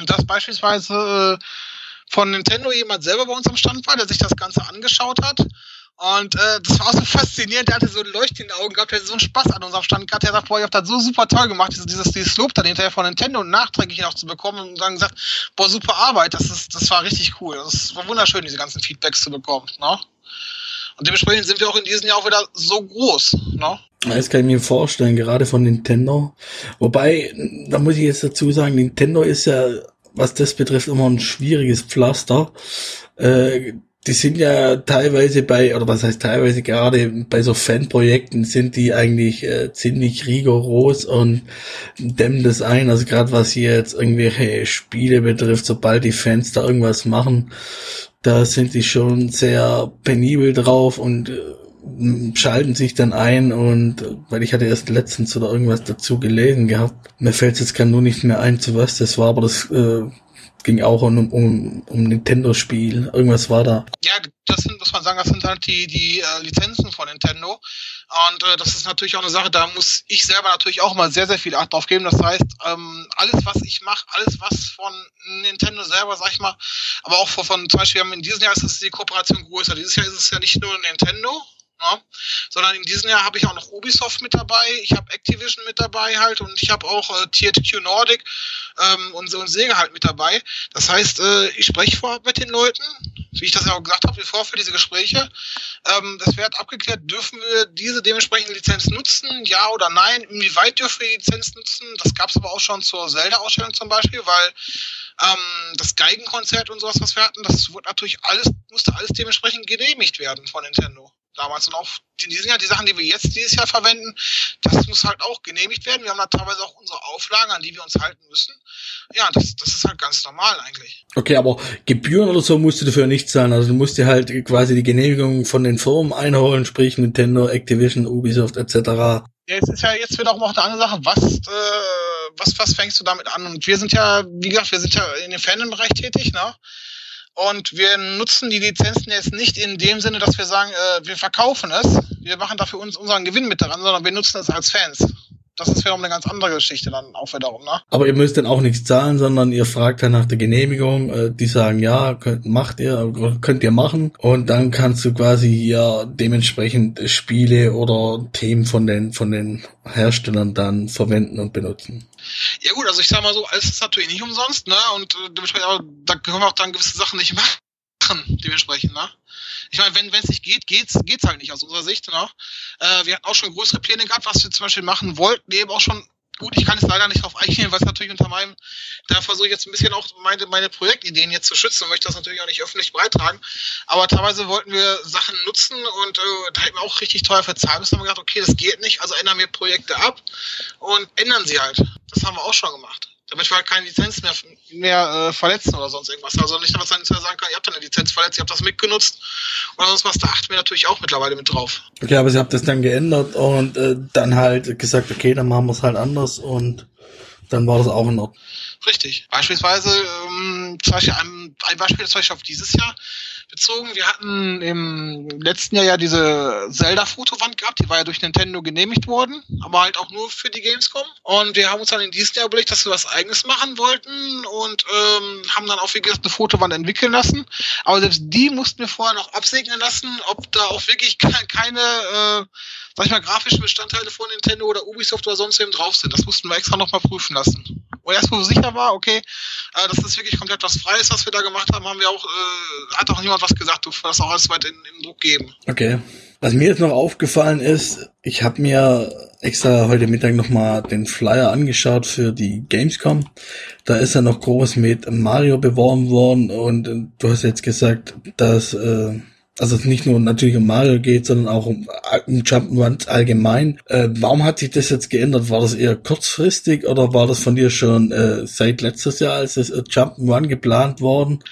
dass beispielsweise äh, von Nintendo jemand selber bei uns am Stand war, der sich das Ganze angeschaut hat. Und äh, das war auch so faszinierend. Der hatte so ein Leucht in den Augen gehabt, der hatte so einen Spaß an unserem Stand gehabt. Der sagt, boah, ihr habt das so super toll gemacht, dieses, dieses, dieses Lob dann hinterher von Nintendo und nachträglich noch zu bekommen und dann gesagt, boah, super Arbeit, das ist, das war richtig cool. Das war wunderschön, diese ganzen Feedbacks zu bekommen, ne? Und dementsprechend sind wir auch in diesem Jahr auch wieder so groß, ne? Das kann ich mir vorstellen, gerade von Nintendo. Wobei, da muss ich jetzt dazu sagen, Nintendo ist ja, was das betrifft, immer ein schwieriges Pflaster. Äh, die sind ja teilweise bei, oder was heißt teilweise gerade bei so Fanprojekten sind die eigentlich äh, ziemlich rigoros und dämmen das ein. Also gerade was hier jetzt irgendwelche Spiele betrifft, sobald die Fans da irgendwas machen, da sind die schon sehr penibel drauf und äh, schalten sich dann ein und weil ich hatte erst letztens oder irgendwas dazu gelesen gehabt. Mir fällt jetzt gar nur nicht mehr ein, zu was das war, aber das äh, ging auch um, um, um Nintendo-Spiel. Irgendwas war da. Ja, das sind, muss man sagen, das sind halt die, die äh, Lizenzen von Nintendo. Und äh, das ist natürlich auch eine Sache, da muss ich selber natürlich auch mal sehr, sehr viel Acht drauf geben. Das heißt, ähm, alles, was ich mache, alles, was von Nintendo selber, sag ich mal, aber auch von, von zum Beispiel, in diesem Jahr ist es die Kooperation größer. Dieses Jahr ist es ja nicht nur Nintendo, ja, sondern in diesem Jahr habe ich auch noch Ubisoft mit dabei, ich habe Activision mit dabei halt und ich habe auch äh, THQ Nordic ähm, und und Sega halt mit dabei. Das heißt, äh, ich spreche vorab mit den Leuten, wie ich das ja auch gesagt habe, wie vor für diese Gespräche. Ähm, das wird abgeklärt, dürfen wir diese dementsprechende Lizenz nutzen, ja oder nein? Inwieweit dürfen wir die Lizenz nutzen? Das gab es aber auch schon zur Zelda-Ausstellung zum Beispiel, weil ähm, das Geigenkonzert und sowas, was wir hatten, das wurde natürlich alles, musste alles dementsprechend genehmigt werden von Nintendo damals und auch diesem Jahr, die Sachen, die wir jetzt dieses Jahr verwenden, das muss halt auch genehmigt werden. Wir haben da teilweise auch unsere Auflagen, an die wir uns halten müssen. Ja, das, das ist halt ganz normal eigentlich. Okay, aber Gebühren oder so musst du dafür nicht zahlen. Also du musst dir halt quasi die Genehmigung von den Firmen einholen, sprich Nintendo, Activision, Ubisoft etc. Ja, jetzt ist ja jetzt wieder auch noch eine andere Sache. Was, äh, was, was fängst du damit an? Und wir sind ja, wie gesagt, wir sind ja in dem Fandom-Bereich tätig, ne? Und wir nutzen die Lizenzen jetzt nicht in dem Sinne, dass wir sagen, äh, wir verkaufen es, wir machen dafür uns unseren Gewinn mit daran, sondern wir nutzen es als Fans. Das ist wiederum eine ganz andere Geschichte dann auch wiederum, ne? Aber ihr müsst dann auch nichts zahlen, sondern ihr fragt dann nach der Genehmigung. Äh, die sagen, ja, könnt, macht ihr, könnt ihr machen. Und dann kannst du quasi hier dementsprechend Spiele oder Themen von den, von den Herstellern dann verwenden und benutzen. Ja gut, also ich sag mal so, alles ist natürlich nicht umsonst, ne? Und äh, dementsprechend, aber da können wir auch dann gewisse Sachen nicht machen, dementsprechend, ne? Ich meine, wenn es nicht geht, geht's, geht's halt nicht aus unserer Sicht, ne? Äh, wir hatten auch schon größere Pläne gehabt, was wir zum Beispiel machen wollten, eben auch schon Gut, ich kann es leider nicht drauf eingehen, weil es natürlich unter meinem, da versuche ich jetzt ein bisschen auch meine, meine Projektideen jetzt zu schützen und möchte das natürlich auch nicht öffentlich beitragen. Aber teilweise wollten wir Sachen nutzen und äh, da hätten wir auch richtig teuer verzahlt müssen. haben wir gedacht, okay, das geht nicht, also ändern wir Projekte ab und ändern sie halt. Das haben wir auch schon gemacht damit wir halt keine Lizenz mehr, mehr äh, verletzen oder sonst irgendwas. Also nicht, dass man sagen kann, ihr habt eine Lizenz verletzt, ihr habt das mitgenutzt oder sonst was, da achten wir natürlich auch mittlerweile mit drauf. Okay, aber sie habt das dann geändert und äh, dann halt gesagt, okay, dann machen wir es halt anders und dann war das auch in Ordnung. Richtig. Beispielsweise, ähm, zum Beispiel ein, ein Beispiel zum Beispiel auf dieses Jahr, bezogen. Wir hatten im letzten Jahr ja diese Zelda-Fotowand gehabt, die war ja durch Nintendo genehmigt worden, aber halt auch nur für die Gamescom. Und wir haben uns dann in diesem Jahr überlegt, dass wir was eigenes machen wollten und ähm, haben dann auch, wie gesagt, eine Fotowand entwickeln lassen. Aber selbst die mussten wir vorher noch absegnen lassen, ob da auch wirklich keine, äh, sag ich mal, grafischen Bestandteile von Nintendo oder Ubisoft oder sonst eben drauf sind. Das mussten wir extra nochmal prüfen lassen. Und erst wo sicher war, okay, äh, das ist wirklich komplett was Freies, was wir da gemacht haben, haben wir auch, äh, hat auch niemand was gesagt, du das auch alles weit in, in Druck geben. Okay. Was mir jetzt noch aufgefallen ist, ich habe mir extra heute Mittag nochmal den Flyer angeschaut für die Gamescom. Da ist er noch groß mit Mario beworben worden und äh, du hast jetzt gesagt, dass äh, also es nicht nur natürlich um Mario geht, sondern auch um, um Jump'n'Runs allgemein. Äh, warum hat sich das jetzt geändert? War das eher kurzfristig oder war das von dir schon äh, seit letztes Jahr als das äh, Jump'n'Run geplant worden?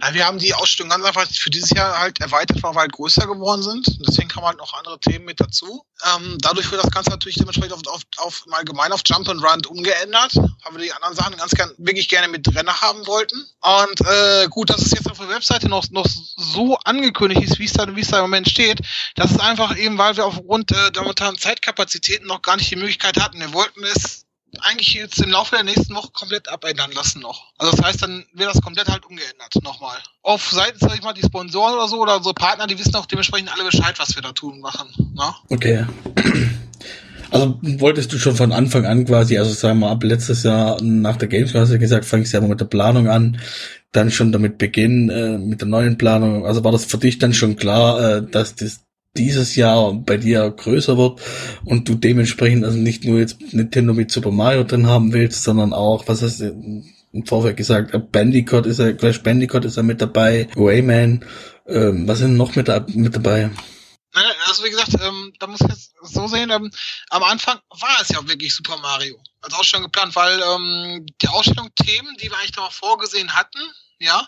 Ja, wir haben die Ausstellung ganz einfach für dieses Jahr halt erweitert, weil wir halt größer geworden sind. Deswegen kamen halt noch andere Themen mit dazu. Ähm, dadurch wird das Ganze natürlich dementsprechend auf, auf, auf im Allgemeinen auf Jump and Run umgeändert, weil wir die anderen Sachen ganz gern, wirklich gerne mit Renner haben wollten. Und äh, gut, dass es jetzt auf der Webseite noch, noch so angekündigt ist, wie es da, wie es da im Moment steht, das ist einfach eben, weil wir aufgrund äh, der momentanen Zeitkapazitäten noch gar nicht die Möglichkeit hatten. Wir wollten es eigentlich jetzt im Laufe der nächsten Woche komplett abändern lassen noch. Also das heißt, dann wird das komplett halt umgeändert nochmal. Auf Seiten, sag ich mal, die Sponsoren oder so oder so Partner, die wissen auch dementsprechend alle Bescheid, was wir da tun machen. Na? Ne? Okay. Also wolltest du schon von Anfang an quasi, also sagen wir ab letztes Jahr nach der Gamescom hast du gesagt, fangst du ja mal mit der Planung an, dann schon damit beginnen, äh, mit der neuen Planung. Also war das für dich dann schon klar, äh, dass das dieses Jahr bei dir größer wird und du dementsprechend also nicht nur jetzt Nintendo mit Super Mario drin haben willst, sondern auch, was hast du im Vorfeld gesagt, Bandicoot ist ja, Crash Bandicoot ist ja mit dabei, Rayman, ähm, was sind noch mit, mit dabei? Also wie gesagt, ähm, da muss ich jetzt so sehen, ähm, am Anfang war es ja wirklich Super Mario. Also auch schon geplant, weil ähm, die Ausstellung Themen, die wir eigentlich da vorgesehen hatten, ja.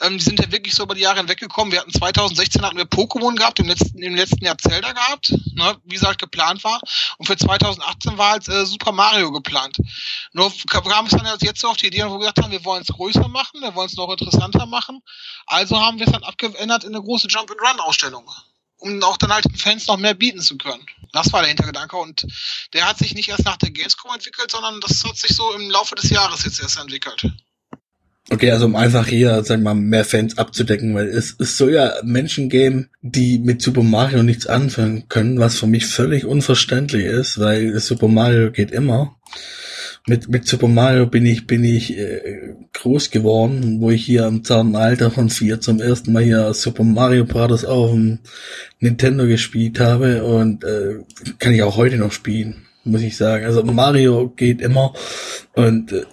Ähm, die sind ja wirklich so über die Jahre hinweggekommen. Wir hatten 2016 hatten wir Pokémon gehabt, im letzten, im letzten Jahr Zelda gehabt, ne, wie es halt geplant war. Und für 2018 war halt äh, Super Mario geplant. Nur kam es dann jetzt so auf die Idee, wo wir gesagt haben, wir wollen es größer machen, wir wollen es noch interessanter machen. Also haben wir es dann abgeändert in eine große Jump-and-Run-Ausstellung um auch dann halt den Fans noch mehr bieten zu können. Das war der Hintergedanke und der hat sich nicht erst nach der Gamescom entwickelt, sondern das hat sich so im Laufe des Jahres jetzt erst entwickelt. Okay, also um einfach hier, sagen wir mal, mehr Fans abzudecken, weil es, es soll ja Menschen geben, die mit Super Mario nichts anfangen können, was für mich völlig unverständlich ist, weil Super Mario geht immer. Mit, mit Super Mario bin ich, bin ich äh, groß geworden, wo ich hier im zarten Alter von vier zum ersten Mal hier Super Mario Bros. auf dem Nintendo gespielt habe und äh, kann ich auch heute noch spielen, muss ich sagen. Also Mario geht immer und äh,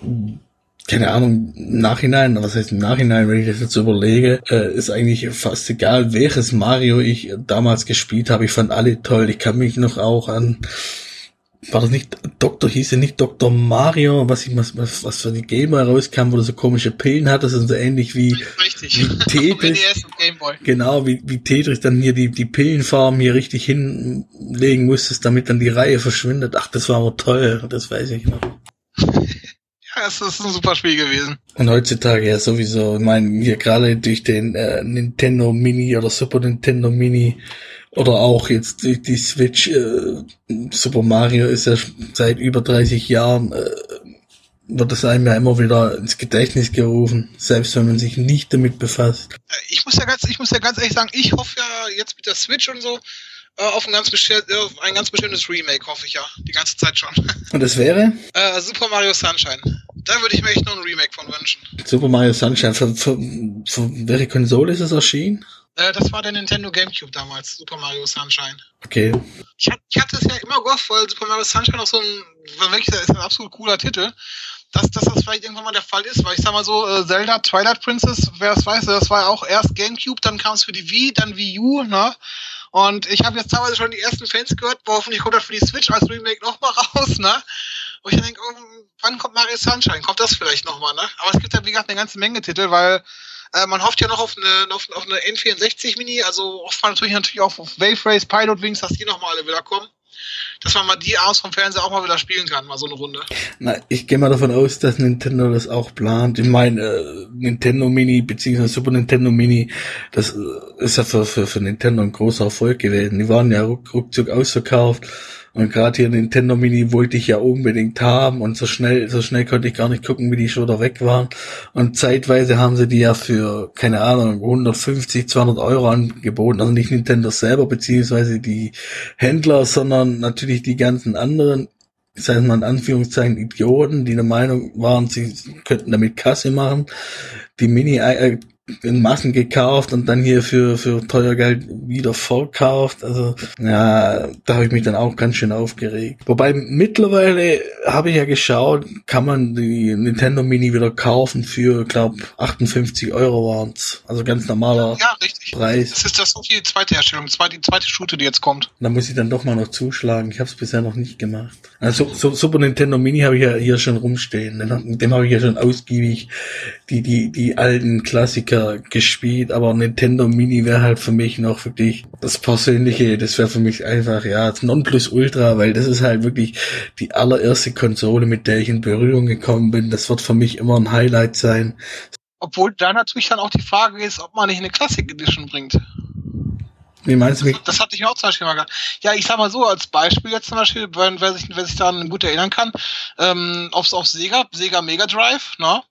keine Ahnung, im Nachhinein, was heißt im Nachhinein, wenn ich das jetzt überlege, äh, ist eigentlich fast egal, welches Mario ich damals gespielt habe. Ich fand alle toll. Ich kann mich noch auch an, war das nicht, Doktor, hieß er nicht Dr. Mario, was ich, was, was, was für die Gamer rauskam, wo du so komische Pillen hattest und so ähnlich wie, Richtig. wie Tetris. genau, wie, wie Tetris dann hier die, die Pillenfarben hier richtig hinlegen musstest, damit dann die Reihe verschwindet. Ach, das war aber toll, das weiß ich noch. Es ist ein super Spiel gewesen. Und heutzutage ja sowieso, ich meine, hier gerade durch den äh, Nintendo Mini oder Super Nintendo Mini oder auch jetzt durch die Switch, äh, Super Mario ist ja seit über 30 Jahren, äh, wird es einem ja immer wieder ins Gedächtnis gerufen, selbst wenn man sich nicht damit befasst. Äh, ich muss ja ganz, ich muss ja ganz ehrlich sagen, ich hoffe ja jetzt mit der Switch und so, auf ein ganz, auf ein ganz bestimmtes Remake, hoffe ich ja. Die ganze Zeit schon. Und das wäre? Äh, Super Mario Sunshine. Da würde ich mir echt noch ein Remake von wünschen. Super Mario Sunshine, für, für, für welche Konsole ist es erschienen? Äh, das war der Nintendo Gamecube damals, Super Mario Sunshine. Okay. Ich, ich hatte es ja immer gehofft, weil Super Mario Sunshine auch so ein, wirklich, ist ein absolut cooler Titel dass, dass das vielleicht irgendwann mal der Fall ist, weil ich sag mal so, äh, Zelda Twilight Princess, wer das weiß, das war ja auch erst Gamecube, dann kam es für die Wii, dann Wii U, ne? Und ich habe jetzt teilweise schon die ersten Fans gehört, hoffentlich kommt das für die Switch als Remake nochmal raus, ne? Und ich denke, oh, wann kommt Mario Sunshine? Kommt das vielleicht nochmal, ne? Aber es gibt ja, wie gesagt, eine ganze Menge Titel, weil äh, man hofft ja noch auf eine, auf, auf eine N64 Mini, also hofft man natürlich, natürlich auch auf Wave Race, Pilot Wings, dass die nochmal alle wieder kommen dass man mal die abends vom Fernseher auch mal wieder spielen kann, mal so eine Runde. Na, ich gehe mal davon aus, dass Nintendo das auch plant. Ich meine, äh, Nintendo Mini beziehungsweise Super Nintendo Mini, das äh, ist ja für, für, für Nintendo ein großer Erfolg gewesen. Die waren ja ruck, ruckzuck ausverkauft und gerade hier Nintendo Mini wollte ich ja unbedingt haben und so schnell, so schnell konnte ich gar nicht gucken, wie die schon da weg waren. Und zeitweise haben sie die ja für, keine Ahnung, 150, 200 Euro angeboten. Also nicht Nintendo selber, beziehungsweise die Händler, sondern natürlich die ganzen anderen ich sage mal in Anführungszeichen Idioten, die der Meinung waren, sie könnten damit Kasse machen. Die Mini äh, in Massen gekauft und dann hier für, für teuer Geld wieder verkauft. Also, ja, da habe ich mich dann auch ganz schön aufgeregt. Wobei mittlerweile habe ich ja geschaut, kann man die Nintendo Mini wieder kaufen für, glaube 58 Euro waren's. Also ganz normaler ja, richtig. Preis. Das ist das die zweite Herstellung, die zweite Shooter, die jetzt kommt. Da muss ich dann doch mal noch zuschlagen. Ich habe es bisher noch nicht gemacht. Also so, Super Nintendo Mini habe ich ja hier schon rumstehen. Mit dem habe ich ja schon ausgiebig die, die, die alten Klassiker Klassiker gespielt, aber Nintendo Mini wäre halt für mich noch wirklich das Persönliche, das wäre für mich einfach, ja, das Nonplusultra, weil das ist halt wirklich die allererste Konsole, mit der ich in Berührung gekommen bin. Das wird für mich immer ein Highlight sein. Obwohl da natürlich dann auch die Frage ist, ob man nicht eine Classic Edition bringt. Wie meinst du? Das, das hatte ich mir auch zum Beispiel mal gedacht. Ja, ich sag mal so, als Beispiel jetzt zum Beispiel, wenn, wer, sich, wer sich daran gut erinnern kann, ähm, aufs, auf Sega, Sega Mega Drive, ne?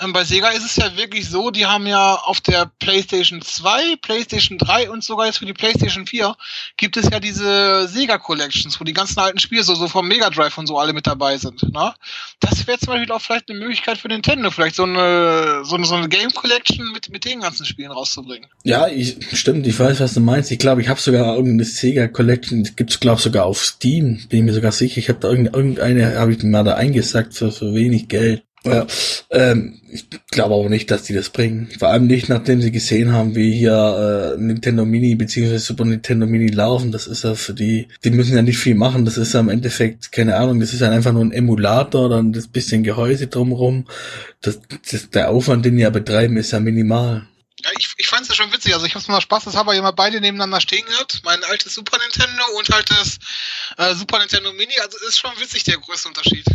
Ähm, bei Sega ist es ja wirklich so, die haben ja auf der PlayStation 2, PlayStation 3 und sogar jetzt für die PlayStation 4 gibt es ja diese Sega Collections, wo die ganzen alten Spiele so, so vom Mega Drive und so alle mit dabei sind. Ne? Das wäre zum Beispiel auch vielleicht eine Möglichkeit für Nintendo, vielleicht so eine, so eine, so eine Game Collection mit, mit den ganzen Spielen rauszubringen. Ja, ich, stimmt, ich weiß, was du meinst. Ich glaube, ich habe sogar irgendeine Sega Collection, gibt's glaube sogar auf Steam, bin ich mir sogar sicher. Ich habe da irgendeine, habe ich mal da eingesackt für, für wenig Geld. Ja, ähm, ich glaube aber nicht, dass die das bringen. Vor allem nicht, nachdem sie gesehen haben, wie hier äh, Nintendo Mini bzw. Super Nintendo Mini laufen. Das ist ja für die, die müssen ja nicht viel machen. Das ist ja im Endeffekt, keine Ahnung, das ist ja einfach nur ein Emulator, dann das bisschen Gehäuse drumherum. Das, das, der Aufwand, den die ja betreiben, ist ja minimal. Ja, ich, ich fand es ja schon witzig. Also ich hab's mal Spaß, das haben wir ja mal beide nebeneinander stehen gehabt. Mein altes Super Nintendo und halt das äh, Super Nintendo Mini. Also ist schon witzig der größte Unterschied.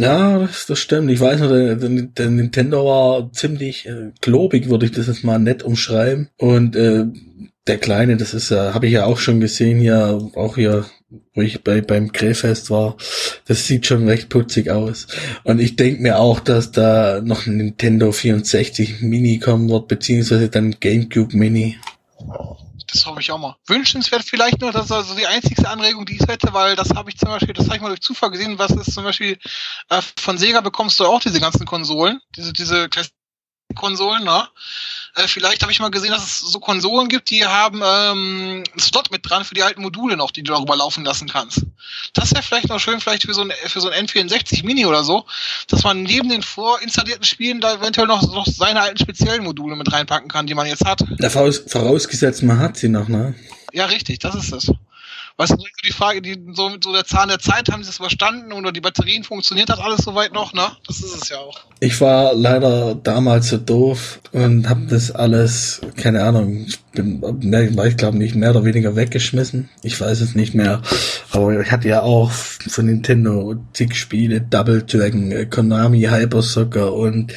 Ja, das, das stimmt. Ich weiß noch, der, der, Nintendo war ziemlich äh, klobig, würde ich das jetzt mal nett umschreiben. Und äh, der Kleine, das ist ja, habe ich ja auch schon gesehen hier, auch hier, wo ich bei beim Grillfest war. Das sieht schon recht putzig aus. Und ich denke mir auch, dass da noch ein Nintendo 64 Mini kommen wird, beziehungsweise dann GameCube Mini. Das hoffe ich auch mal. Wünschenswert vielleicht nur, das ist also die einzigste Anregung, die ich hätte, weil das habe ich zum Beispiel, das habe ich mal durch Zufall gesehen, was ist zum Beispiel äh, von Sega bekommst du auch diese ganzen Konsolen, diese, diese Konsolen, ne? Äh, vielleicht habe ich mal gesehen, dass es so Konsolen gibt, die haben ähm, einen Slot mit dran für die alten Module noch, die du darüber laufen lassen kannst. Das wäre vielleicht noch schön, vielleicht für so ein für so ein N64 Mini oder so, dass man neben den vorinstallierten Spielen da eventuell noch, noch seine alten speziellen Module mit reinpacken kann, die man jetzt hat. Ja, vorausgesetzt, man hat sie noch, ne? Ja, richtig, das ist es. Weißt du, die Frage, die, so mit so der Zahn der Zeit, haben sie das überstanden oder die Batterien funktioniert das alles soweit noch, ne? Das ist es ja auch. Ich war leider damals so doof und habe das alles, keine Ahnung, ich bin, ich glaube nicht mehr oder weniger weggeschmissen. Ich weiß es nicht mehr. Aber ich hatte ja auch von Nintendo zig Spiele, Double Dragon, Konami, Hyper Soccer und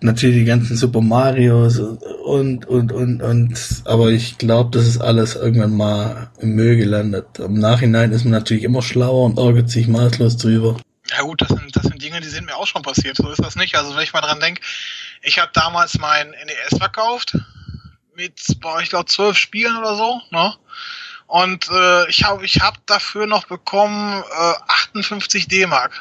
natürlich die ganzen Super Marios und, und, und, und, aber ich glaube, das ist alles irgendwann mal im Müll gelandet. Im Nachhinein ist man natürlich immer schlauer und ärgert sich maßlos drüber. Ja gut, das sind, das sind Dinge, die sind mir auch schon passiert. So ist das nicht. Also wenn ich mal dran denke, ich habe damals mein NES verkauft mit, boah, ich glaube, zwölf Spielen oder so, ne? Und äh, ich habe ich hab dafür noch bekommen äh, 58 D-Mark.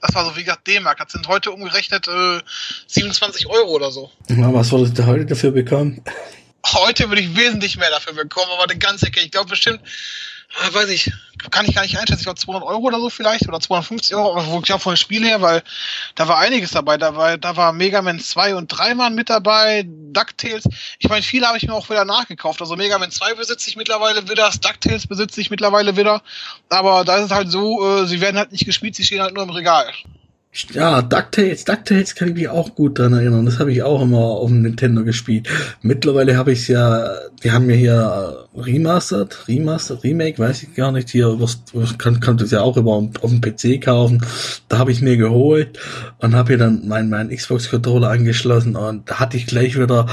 Das war so wie gesagt D-Mark. Das sind heute umgerechnet äh, 27 Euro oder so. Na, was würdest du heute dafür bekommen? Heute würde ich wesentlich mehr dafür bekommen, aber eine ganze Ecke. Ich glaube bestimmt äh, weiß ich, kann ich gar nicht einschätzen, ich glaube 200 Euro oder so vielleicht oder 250 Euro, aber wirklich auch den Spiel her, weil da war einiges dabei. Da war, da war Mega Man 2 und 3 waren mit dabei, DuckTales. Ich meine, viele habe ich mir auch wieder nachgekauft. Also Mega Man 2 besitze ich mittlerweile wieder, DuckTales besitze ich mittlerweile wieder. Aber da ist es halt so, äh, sie werden halt nicht gespielt, sie stehen halt nur im Regal. Ja, DuckTales, DuckTales kann ich mich auch gut dran erinnern. Das habe ich auch immer auf dem Nintendo gespielt. Mittlerweile habe ich ja, die haben mir hier remastered, remastered, Remake, weiß ich gar nicht. Hier was, kann, kann das ja auch immer auf dem PC kaufen. Da habe ich mir geholt und habe hier dann meinen mein Xbox-Controller angeschlossen und da hatte ich gleich wieder,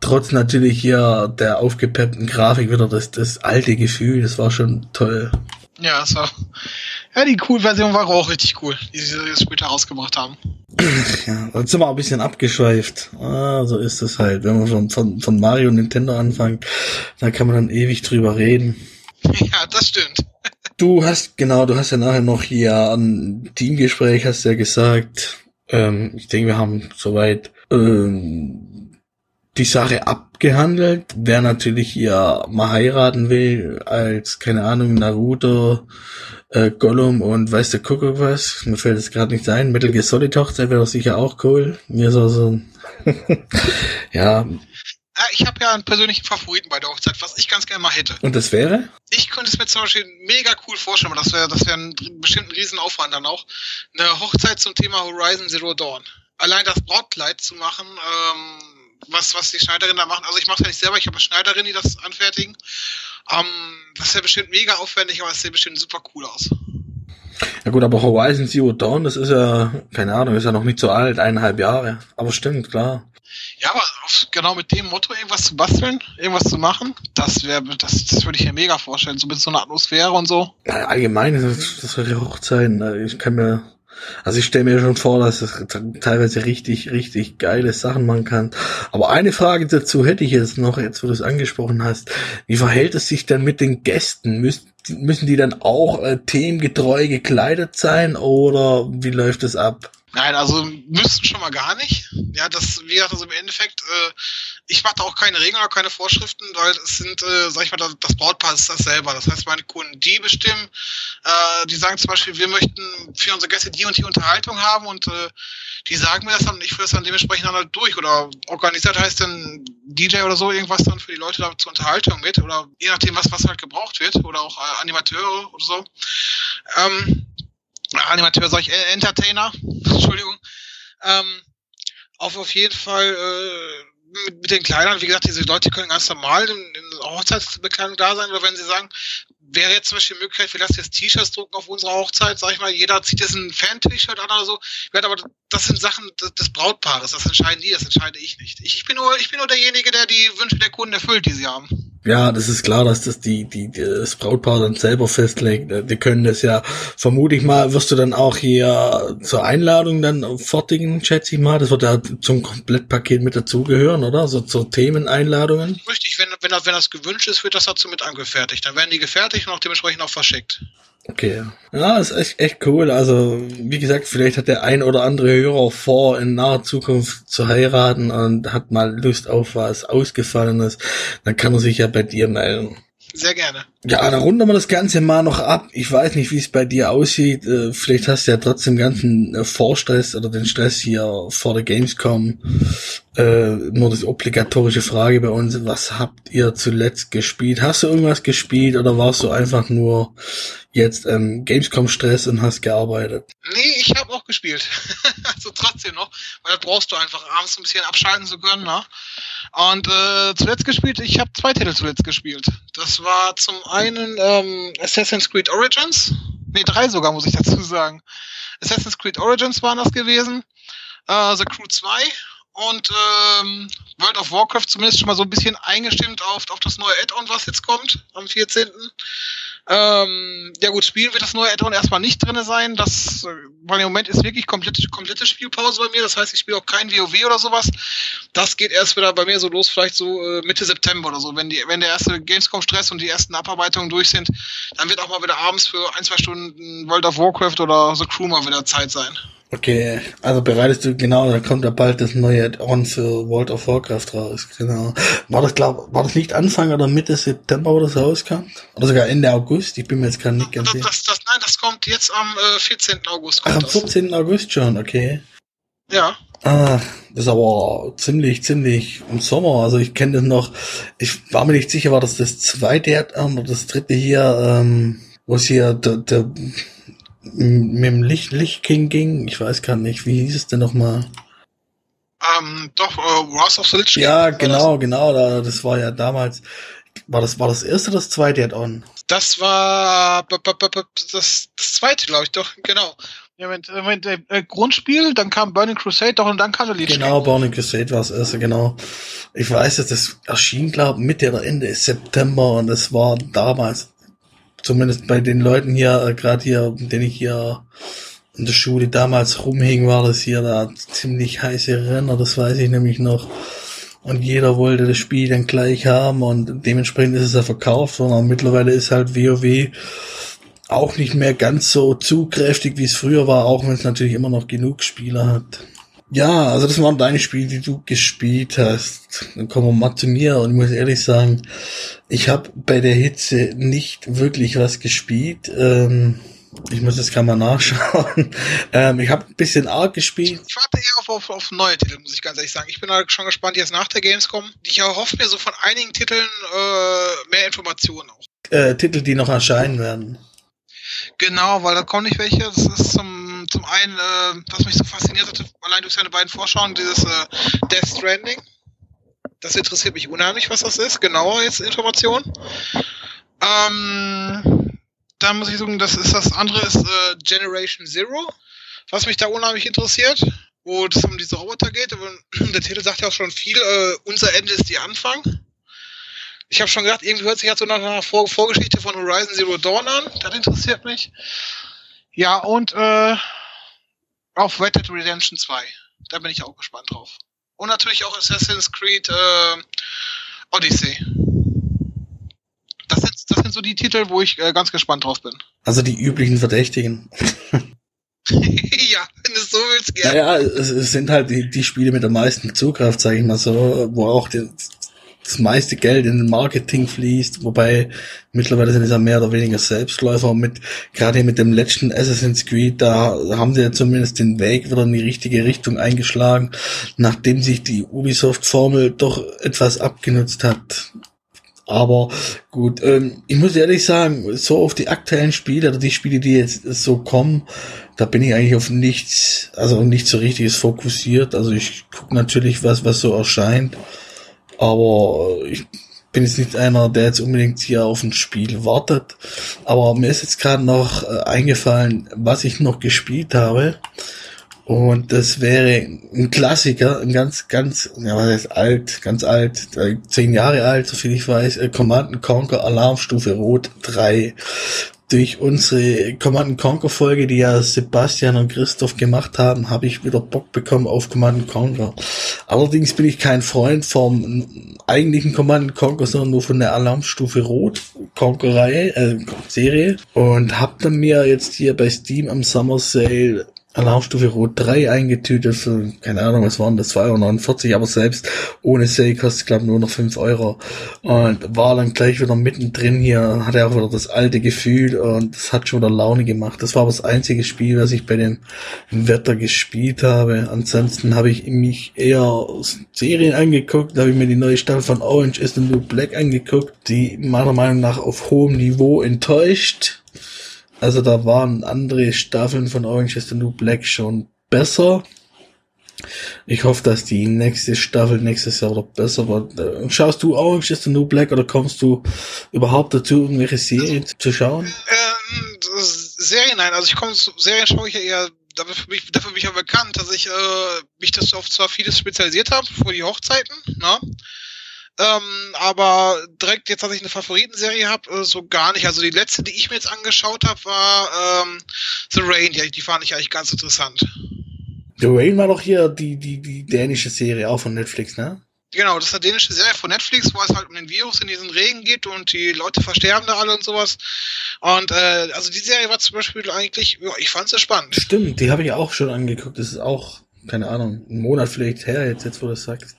trotz natürlich hier der aufgepeppten Grafik, wieder das, das alte Gefühl. Das war schon toll. Ja, war ja, die cool Version war auch richtig cool, die sie später rausgebracht haben. Ja, jetzt sind wir ein bisschen abgeschweift. Ah, so ist es halt. Wenn man von, von, von Mario und Nintendo anfängt, da kann man dann ewig drüber reden. Ja, das stimmt. Du hast, genau, du hast ja nachher noch hier ein Teamgespräch, hast ja gesagt. Ähm, ich denke, wir haben soweit ähm, die Sache abgehandelt. Wer natürlich hier mal heiraten will, als, keine Ahnung, Naruto, äh, Gollum und weiß der Kuckuck was. Mir fällt es gerade nicht ein. Metal Gear Solid Hochzeit wäre doch sicher auch cool. Mir so so ja. Ich habe ja einen persönlichen Favoriten bei der Hochzeit, was ich ganz gerne mal hätte. Und das wäre? Ich könnte es mir zum Beispiel mega cool vorstellen, aber das wäre das wäre ein bestimmten Riesenaufwand dann auch. Eine Hochzeit zum Thema Horizon Zero Dawn. Allein das Brautkleid zu machen, ähm, was, was die Schneiderinnen da machen. Also ich mache es ja nicht selber, ich habe eine Schneiderin, die das anfertigen. Ähm, das ist ja bestimmt mega aufwendig, aber es sieht bestimmt super cool aus. Ja gut, aber Horizon Zero Dawn, das ist ja, keine Ahnung, ist ja noch nicht so alt, eineinhalb Jahre. Aber stimmt, klar. Ja, aber genau mit dem Motto irgendwas zu basteln, irgendwas zu machen, das wäre, das, das würde ich mir mega vorstellen, so mit so einer Atmosphäre und so. Ja, allgemein, das, das wäre Hochzeiten. Ne? Ich kann mir, also ich stelle mir schon vor, dass es teilweise richtig, richtig geile Sachen machen kann. Aber eine Frage dazu hätte ich jetzt noch, jetzt wo du es angesprochen hast. Wie verhält es sich denn mit den Gästen? Müssen, müssen die dann auch äh, themengetreu gekleidet sein oder wie läuft es ab? Nein, also müssten schon mal gar nicht. Ja, das, wie gesagt, also im Endeffekt, äh, ich mache da auch keine Regeln oder keine Vorschriften, weil es sind, äh, sag ich mal, das, Brautpaar ist das selber. Das heißt, meine Kunden, die bestimmen, äh, die sagen zum Beispiel, wir möchten für unsere Gäste die und die Unterhaltung haben und äh, die sagen mir das dann und ich führe das dann dementsprechend dann halt durch. Oder organisiert heißt dann DJ oder so irgendwas dann für die Leute da zur Unterhaltung mit oder je nachdem, was, was halt gebraucht wird oder auch äh, Animateure oder so. Ähm, Animateur, sag ich, äh, Entertainer, Entschuldigung. Ähm, auf, auf jeden Fall äh, mit, mit den Kleidern, wie gesagt, diese Leute können ganz normal in, in Hochzeitsbekleidung da sein, oder wenn sie sagen, wäre jetzt zum Beispiel die Möglichkeit, wir lassen jetzt T-Shirts drucken auf unserer Hochzeit, sag ich mal, jeder zieht jetzt ein Fan-T-Shirt an oder so. Aber das sind Sachen des Brautpaares, das entscheiden die, das entscheide ich nicht. Ich, ich, bin nur, ich bin nur derjenige, der die Wünsche der Kunden erfüllt, die sie haben. Ja, das ist klar, dass das die, die, das Brautpaar dann selber festlegt. Die können das ja, vermute ich mal, wirst du dann auch hier zur Einladung dann fertigen, schätze ich mal. Das wird ja zum Komplettpaket mit dazugehören, oder? So zur Themeneinladungen. Richtig, wenn, wenn, wenn das gewünscht ist, wird das dazu mit angefertigt. Dann werden die gefertigt und auch dementsprechend auch verschickt. Okay. Ja, ist echt, echt cool. Also, wie gesagt, vielleicht hat der ein oder andere Hörer vor, in naher Zukunft zu heiraten und hat mal Lust auf was Ausgefallenes. Dann kann er sich ja bei dir melden. Sehr gerne. Ja, dann runden wir das Ganze mal noch ab. Ich weiß nicht, wie es bei dir aussieht. Äh, vielleicht hast du ja trotzdem ganzen äh, Vorstress oder den Stress hier vor der Gamescom. Äh, nur das obligatorische Frage bei uns. Was habt ihr zuletzt gespielt? Hast du irgendwas gespielt oder warst du einfach nur jetzt ähm, Gamescom-Stress und hast gearbeitet? Nee, ich habe auch gespielt. also trotzdem noch. Weil da brauchst du einfach abends ein bisschen abschalten zu können. Ne? Und äh, zuletzt gespielt, ich habe zwei Titel zuletzt gespielt. Das war zum einen ähm, Assassin's Creed Origins. Nee, drei sogar, muss ich dazu sagen. Assassin's Creed Origins waren das gewesen. Äh, The Crew 2 und ähm, World of Warcraft zumindest schon mal so ein bisschen eingestimmt auf, auf das neue Add-on, was jetzt kommt am 14. Ähm, ja gut, spielen wird das neue Add-on erstmal nicht drinne sein. Das, äh, weil im Moment ist wirklich komplette, komplette Spielpause bei mir. Das heißt, ich spiele auch kein WoW oder sowas. Das geht erst wieder bei mir so los, vielleicht so äh, Mitte September oder so. Wenn die, wenn der erste Gamescom-Stress und die ersten Abarbeitungen durch sind, dann wird auch mal wieder abends für ein, zwei Stunden World of Warcraft oder The Crew mal wieder Zeit sein. Okay, also bereitest du genau, da kommt ja bald das neue Add-on für World of Warcraft raus. Genau. War das glaub, war das nicht Anfang oder Mitte September, wo das rauskam? Oder sogar Ende August? Ich bin mir jetzt gerade nicht ganz sicher. Das, das, nein, das kommt jetzt am äh, 14. August. Ach, am 14. Das. August schon, okay. Ja. Ah, das ist aber ziemlich, ziemlich im Sommer. Also ich kenne das noch. Ich war mir nicht sicher, war das das zweite Add-on oder das dritte hier, ähm, wo es hier der, der mit dem Licht, Licht King ging. Ich weiß gar nicht, wie hieß es denn nochmal? Ähm, doch, äh, Wars of the Lich King. Ja, genau, das? genau. Da, das war ja damals. War das, war das erste oder das zweite Add-on? Das war das, das zweite, glaube ich, doch, genau. Moment, Moment, äh, Grundspiel, dann kam Burning Crusade, doch und dann kam der Lich Genau, Burning Crusade war das erste, genau. Ich weiß jetzt, das erschien, glaube ich, Mitte oder Ende September und das war damals zumindest bei den Leuten hier, äh, gerade hier, den ich hier in der Schule damals rumhing, war das hier da ziemlich heiße Renner, das weiß ich nämlich noch. Und jeder wollte das Spiel dann gleich haben und dementsprechend ist es ja verkauft worden. Und mittlerweile ist halt WoW auch nicht mehr ganz so zugkräftig, wie es früher war, auch wenn es natürlich immer noch genug Spieler hat. Ja, also das waren deine Spiele, die du gespielt hast. Dann kommen wir mal zu mir und ich muss ehrlich sagen, ich habe bei der Hitze nicht wirklich was gespielt. Ähm, ich muss das gerade mal nachschauen. Ähm, ich habe ein bisschen arg gespielt. Ich warte eher auf, auf, auf neue Titel, muss ich ganz ehrlich sagen. Ich bin halt schon gespannt jetzt nach der Gamescom. Ich erhoffe mir so von einigen Titeln äh, mehr Informationen auch. Äh, Titel, die noch erscheinen werden. Genau, weil da kommen nicht welche. Das ist zum, zum einen, äh, was mich so fasziniert hat, allein durch seine beiden Vorschauen, dieses äh, Death Stranding. Das interessiert mich unheimlich, was das ist. Genauer jetzt Information. Ähm, da muss ich sagen, das ist das andere ist äh, Generation Zero, was mich da unheimlich interessiert, wo es um diese Roboter geht. Der Titel sagt ja auch schon viel. Äh, unser Ende ist die Anfang. Ich habe schon gedacht, irgendwie hört sich jetzt so nach einer Vor Vorgeschichte von Horizon Zero Dawn an. Das interessiert mich. Ja, und äh, auf Red Dead Redemption 2. Da bin ich auch gespannt drauf. Und natürlich auch Assassin's Creed äh, Odyssey. Das sind, das sind so die Titel, wo ich äh, ganz gespannt drauf bin. Also die üblichen Verdächtigen. ja, wenn du es so willst, gerne. Ja, es, es sind halt die, die Spiele mit der meisten Zugkraft, sage ich mal so, wo auch die, das meiste Geld in Marketing fließt, wobei mittlerweile sind es ja mehr oder weniger Selbstläufer mit, gerade mit dem letzten Assassin's Creed, da haben sie ja zumindest den Weg wieder in die richtige Richtung eingeschlagen, nachdem sich die Ubisoft-Formel doch etwas abgenutzt hat. Aber gut, ähm, ich muss ehrlich sagen, so auf die aktuellen Spiele oder die Spiele, die jetzt so kommen, da bin ich eigentlich auf nichts, also nicht so richtiges fokussiert. Also ich gucke natürlich was, was so erscheint. Aber ich bin jetzt nicht einer, der jetzt unbedingt hier auf ein Spiel wartet. Aber mir ist jetzt gerade noch äh, eingefallen, was ich noch gespielt habe. Und das wäre ein Klassiker, ein ganz, ganz, ja, was heißt alt, ganz alt, zehn Jahre alt, soviel ich weiß, äh, Command Conquer Alarmstufe Rot 3 durch unsere Command Conquer Folge, die ja Sebastian und Christoph gemacht haben, habe ich wieder Bock bekommen auf Command Conquer. Allerdings bin ich kein Freund vom eigentlichen Command Conquer, sondern nur von der Alarmstufe Rot Conquer Reihe, äh, Serie und habe dann mir jetzt hier bei Steam am Summer Sale Alarmstufe Rot 3 eingetütet für, keine Ahnung, was waren das, 2,49 Euro, aber selbst ohne Sale kostet, glaube nur noch 5 Euro. Und war dann gleich wieder mittendrin hier, hatte auch wieder das alte Gefühl und das hat schon wieder Laune gemacht. Das war aber das einzige Spiel, was ich bei dem Wetter gespielt habe. Ansonsten habe ich mich eher Serien angeguckt, da habe ich mir die neue Staffel von Orange is the New Black angeguckt, die meiner Meinung nach auf hohem Niveau enttäuscht also da waren andere Staffeln von Orange is the New Black schon besser. Ich hoffe, dass die nächste Staffel nächstes Jahr noch besser wird. Äh, schaust du Orange is the New Black oder kommst du überhaupt dazu, irgendwelche Serien zu schauen? Ähm, Serien, nein. Also ich komme zu Serien schaue ich ja eher dafür bin ich, dafür bin ich ja bekannt, dass ich äh, mich das auf zwar vieles spezialisiert habe vor die Hochzeiten, ne? Ähm, aber direkt jetzt, dass ich eine Favoritenserie habe, äh, so gar nicht. Also die letzte, die ich mir jetzt angeschaut habe, war ähm, The Rain. Die, die fand ich eigentlich ganz interessant. The Rain war doch hier die, die, die dänische Serie auch von Netflix, ne? Genau, das ist eine dänische Serie von Netflix, wo es halt um den Virus in diesen Regen geht und die Leute versterben da alle und sowas. Und äh, also die Serie war zum Beispiel eigentlich, ja, ich fand sie spannend. Stimmt, die habe ich auch schon angeguckt. Das ist auch keine Ahnung, einen Monat vielleicht her, jetzt, jetzt wo du das sagst.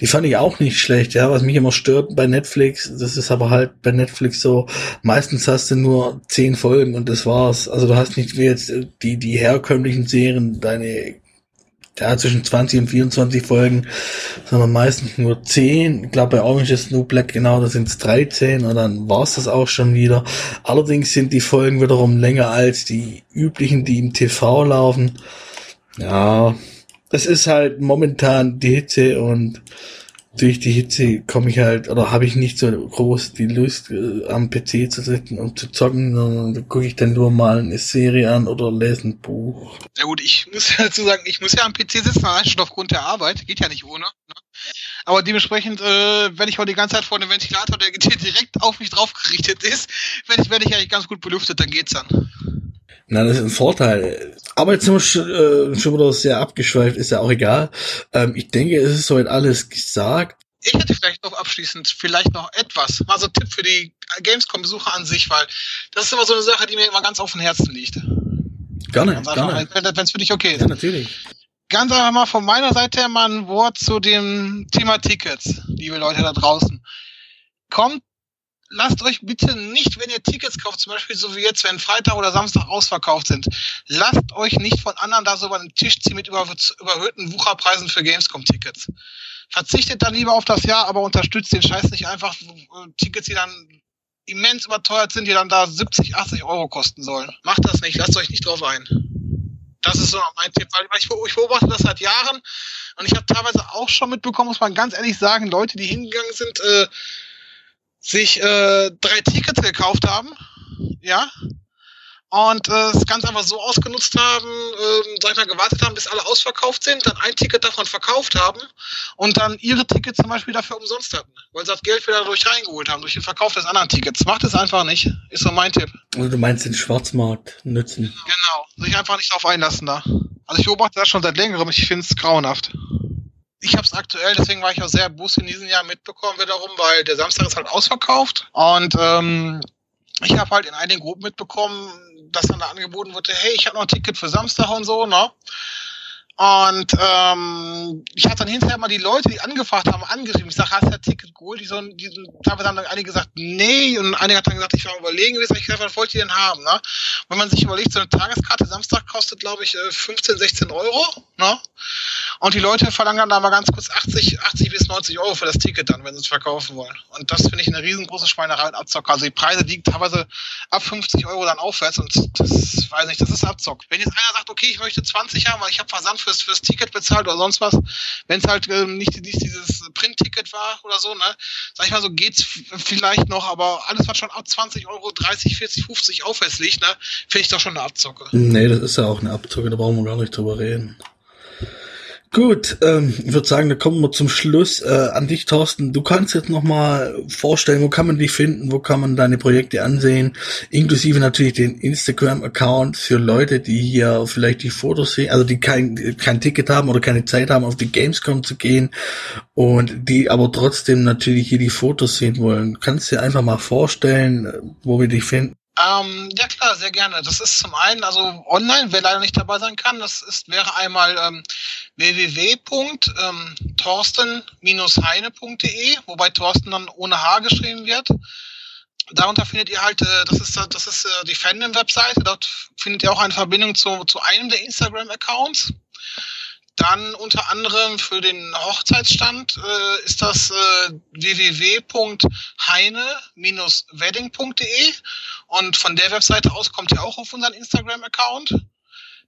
Die fand ich auch nicht schlecht, ja. Was mich immer stört bei Netflix, das ist aber halt bei Netflix so, meistens hast du nur zehn Folgen und das war's. Also du hast nicht wie jetzt die, die herkömmlichen Serien, deine ja, zwischen 20 und 24 Folgen, sondern meistens nur 10. Ich glaube, bei Orange is New Black, genau, da sind es 13 und dann war's das auch schon wieder. Allerdings sind die Folgen wiederum länger als die üblichen, die im TV laufen. Ja, es ist halt momentan die Hitze und durch die Hitze komme ich halt, oder habe ich nicht so groß die Lust, äh, am PC zu sitzen und zu zocken, sondern gucke ich dann nur mal eine Serie an oder lese ein Buch. Ja gut, ich muss dazu sagen, ich muss ja am PC sitzen, allein schon aufgrund der Arbeit, geht ja nicht ohne. Ne? Aber dementsprechend, äh, wenn ich heute die ganze Zeit vor einem Ventilator, der direkt auf mich drauf gerichtet ist, wenn ich, werde ich eigentlich ganz gut belüftet, dann geht's dann. Na, das ist ein Vorteil. Aber jetzt sind wir schon, äh, schon wieder sehr abgeschweift, ist ja auch egal. Ähm, ich denke, es ist soweit alles gesagt. Ich hätte vielleicht noch abschließend vielleicht noch etwas, mal so ein Tipp für die Gamescom-Besucher an sich, weil das ist immer so eine Sache, die mir immer ganz auf dem Herzen liegt. Gerne, gerne. Wenn es für dich okay ist. Ja, natürlich. Ganz einfach mal von meiner Seite her mal ein Wort zu dem Thema Tickets, liebe Leute da draußen. Kommt lasst euch bitte nicht, wenn ihr Tickets kauft, zum Beispiel so wie jetzt, wenn Freitag oder Samstag ausverkauft sind, lasst euch nicht von anderen da so über den Tisch ziehen mit überhöhten Wucherpreisen für Gamescom-Tickets. Verzichtet dann lieber auf das Jahr, aber unterstützt den Scheiß nicht einfach. Tickets, die dann immens überteuert sind, die dann da 70, 80 Euro kosten sollen. Macht das nicht, lasst euch nicht drauf ein. Das ist so mein Tipp, weil ich, ich beobachte das seit Jahren und ich habe teilweise auch schon mitbekommen, muss man ganz ehrlich sagen, Leute, die hingegangen sind, äh, sich äh, drei Tickets gekauft haben, ja, und äh, das Ganze einfach so ausgenutzt haben, ähm, sag ich mal, gewartet haben, bis alle ausverkauft sind, dann ein Ticket davon verkauft haben und dann ihre Tickets zum Beispiel dafür umsonst hatten, weil sie das Geld wieder durch reingeholt haben, durch den Verkauf des anderen Tickets. Macht es einfach nicht, ist so mein Tipp. Also du meinst den Schwarzmarkt nutzen? Genau, sich einfach nicht darauf einlassen da. Also ich beobachte das schon seit längerem, ich finde es grauenhaft. Ich habe es aktuell, deswegen war ich auch sehr boost in diesem Jahr mitbekommen wiederum, weil der Samstag ist halt ausverkauft und ähm, ich habe halt in einigen Gruppen mitbekommen, dass dann da angeboten wurde, hey, ich habe noch ein Ticket für Samstag und so, ne? Und ähm, ich hatte dann hinterher mal die Leute, die angefragt haben, angeschrieben. Ich sage, hast du ein Ticket geholt? Die, so, die teilweise haben dann einige gesagt, nee. Und einige hat dann gesagt, ich war überlegen gewesen. Ich gesagt, was wollt ihr denn haben? Ne? Wenn man sich überlegt, so eine Tageskarte Samstag kostet, glaube ich, 15, äh, 16 Euro. Ne? Und die Leute verlangen dann da mal ganz kurz 80, 80 bis 90 Euro für das Ticket dann, wenn sie es verkaufen wollen. Und das finde ich eine riesengroße Schweinerei und Abzocker. Also die Preise liegen teilweise ab 50 Euro dann aufwärts und das weiß nicht, das ist Abzock. Wenn jetzt einer sagt, okay, ich möchte 20 haben, weil ich habe Versand fürs, fürs Ticket bezahlt oder sonst was, wenn es halt ähm, nicht, nicht dieses Print-Ticket war oder so, ne, sag ich mal so, geht's vielleicht noch, aber alles, was schon ab 20 Euro, 30, 40, 50 aufwärts liegt, ne, finde ich doch schon eine Abzocke. Nee, das ist ja auch eine Abzocke, da brauchen wir gar nicht drüber reden. Gut, ähm, ich würde sagen, da kommen wir zum Schluss äh, an dich, Thorsten. Du kannst jetzt nochmal vorstellen, wo kann man dich finden, wo kann man deine Projekte ansehen, inklusive natürlich den Instagram-Account für Leute, die hier vielleicht die Fotos sehen, also die kein, kein Ticket haben oder keine Zeit haben, auf die Gamescom zu gehen und die aber trotzdem natürlich hier die Fotos sehen wollen. Kannst du dir einfach mal vorstellen, wo wir dich finden? Ähm, ja klar, sehr gerne. Das ist zum einen, also online, wer leider nicht dabei sein kann, das ist, wäre einmal ähm, www.torsten-heine.de, wobei Thorsten dann ohne H geschrieben wird. Darunter findet ihr halt, äh, das ist, das ist äh, die Fandom-Webseite, dort findet ihr auch eine Verbindung zu, zu einem der Instagram-Accounts. Dann unter anderem für den Hochzeitsstand äh, ist das äh, www.heine-wedding.de und von der Webseite aus kommt ihr auch auf unseren Instagram-Account,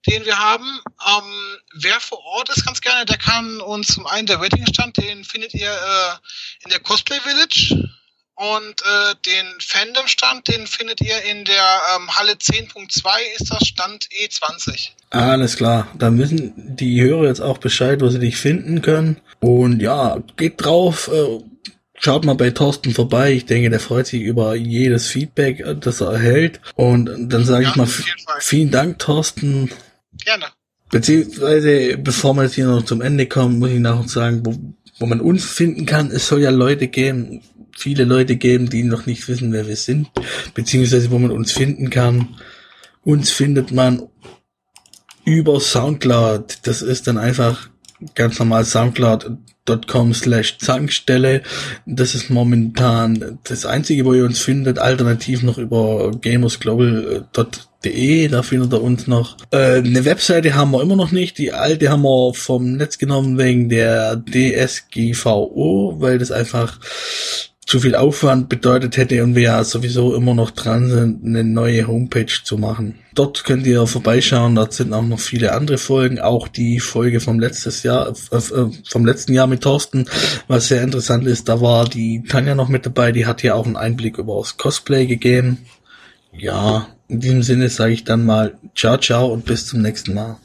den wir haben. Ähm, wer vor Ort ist ganz gerne, der kann uns zum einen der Wedding-Stand, den findet ihr äh, in der Cosplay Village und äh, den Fandom-Stand, den findet ihr in der ähm, Halle 10.2, ist das Stand E20. Alles klar. Da müssen die Hörer jetzt auch Bescheid, wo sie dich finden können. Und ja, geht drauf. Äh, schaut mal bei Thorsten vorbei. Ich denke, der freut sich über jedes Feedback, äh, das er erhält. Und dann sage ja, ich mal vielen Dank, Thorsten. Gerne. Beziehungsweise, bevor wir jetzt hier noch zum Ende kommen, muss ich noch sagen, wo, wo man uns finden kann. Es soll ja Leute geben, viele Leute geben, die noch nicht wissen, wer wir sind, beziehungsweise wo man uns finden kann. Uns findet man über Soundcloud. Das ist dann einfach ganz normal soundcloud.com slash Zankstelle. Das ist momentan das einzige, wo ihr uns findet. Alternativ noch über gamersglobal.de, da findet ihr uns noch. Äh, eine Webseite haben wir immer noch nicht. Die alte haben wir vom Netz genommen wegen der DSGVO, weil das einfach zu viel Aufwand bedeutet hätte und wir ja sowieso immer noch dran sind, eine neue Homepage zu machen. Dort könnt ihr vorbeischauen, dort sind auch noch viele andere Folgen, auch die Folge vom letztes Jahr, äh, äh, vom letzten Jahr mit Thorsten, was sehr interessant ist, da war die Tanja noch mit dabei, die hat ja auch einen Einblick über das Cosplay gegeben. Ja, in diesem Sinne sage ich dann mal ciao, ciao und bis zum nächsten Mal.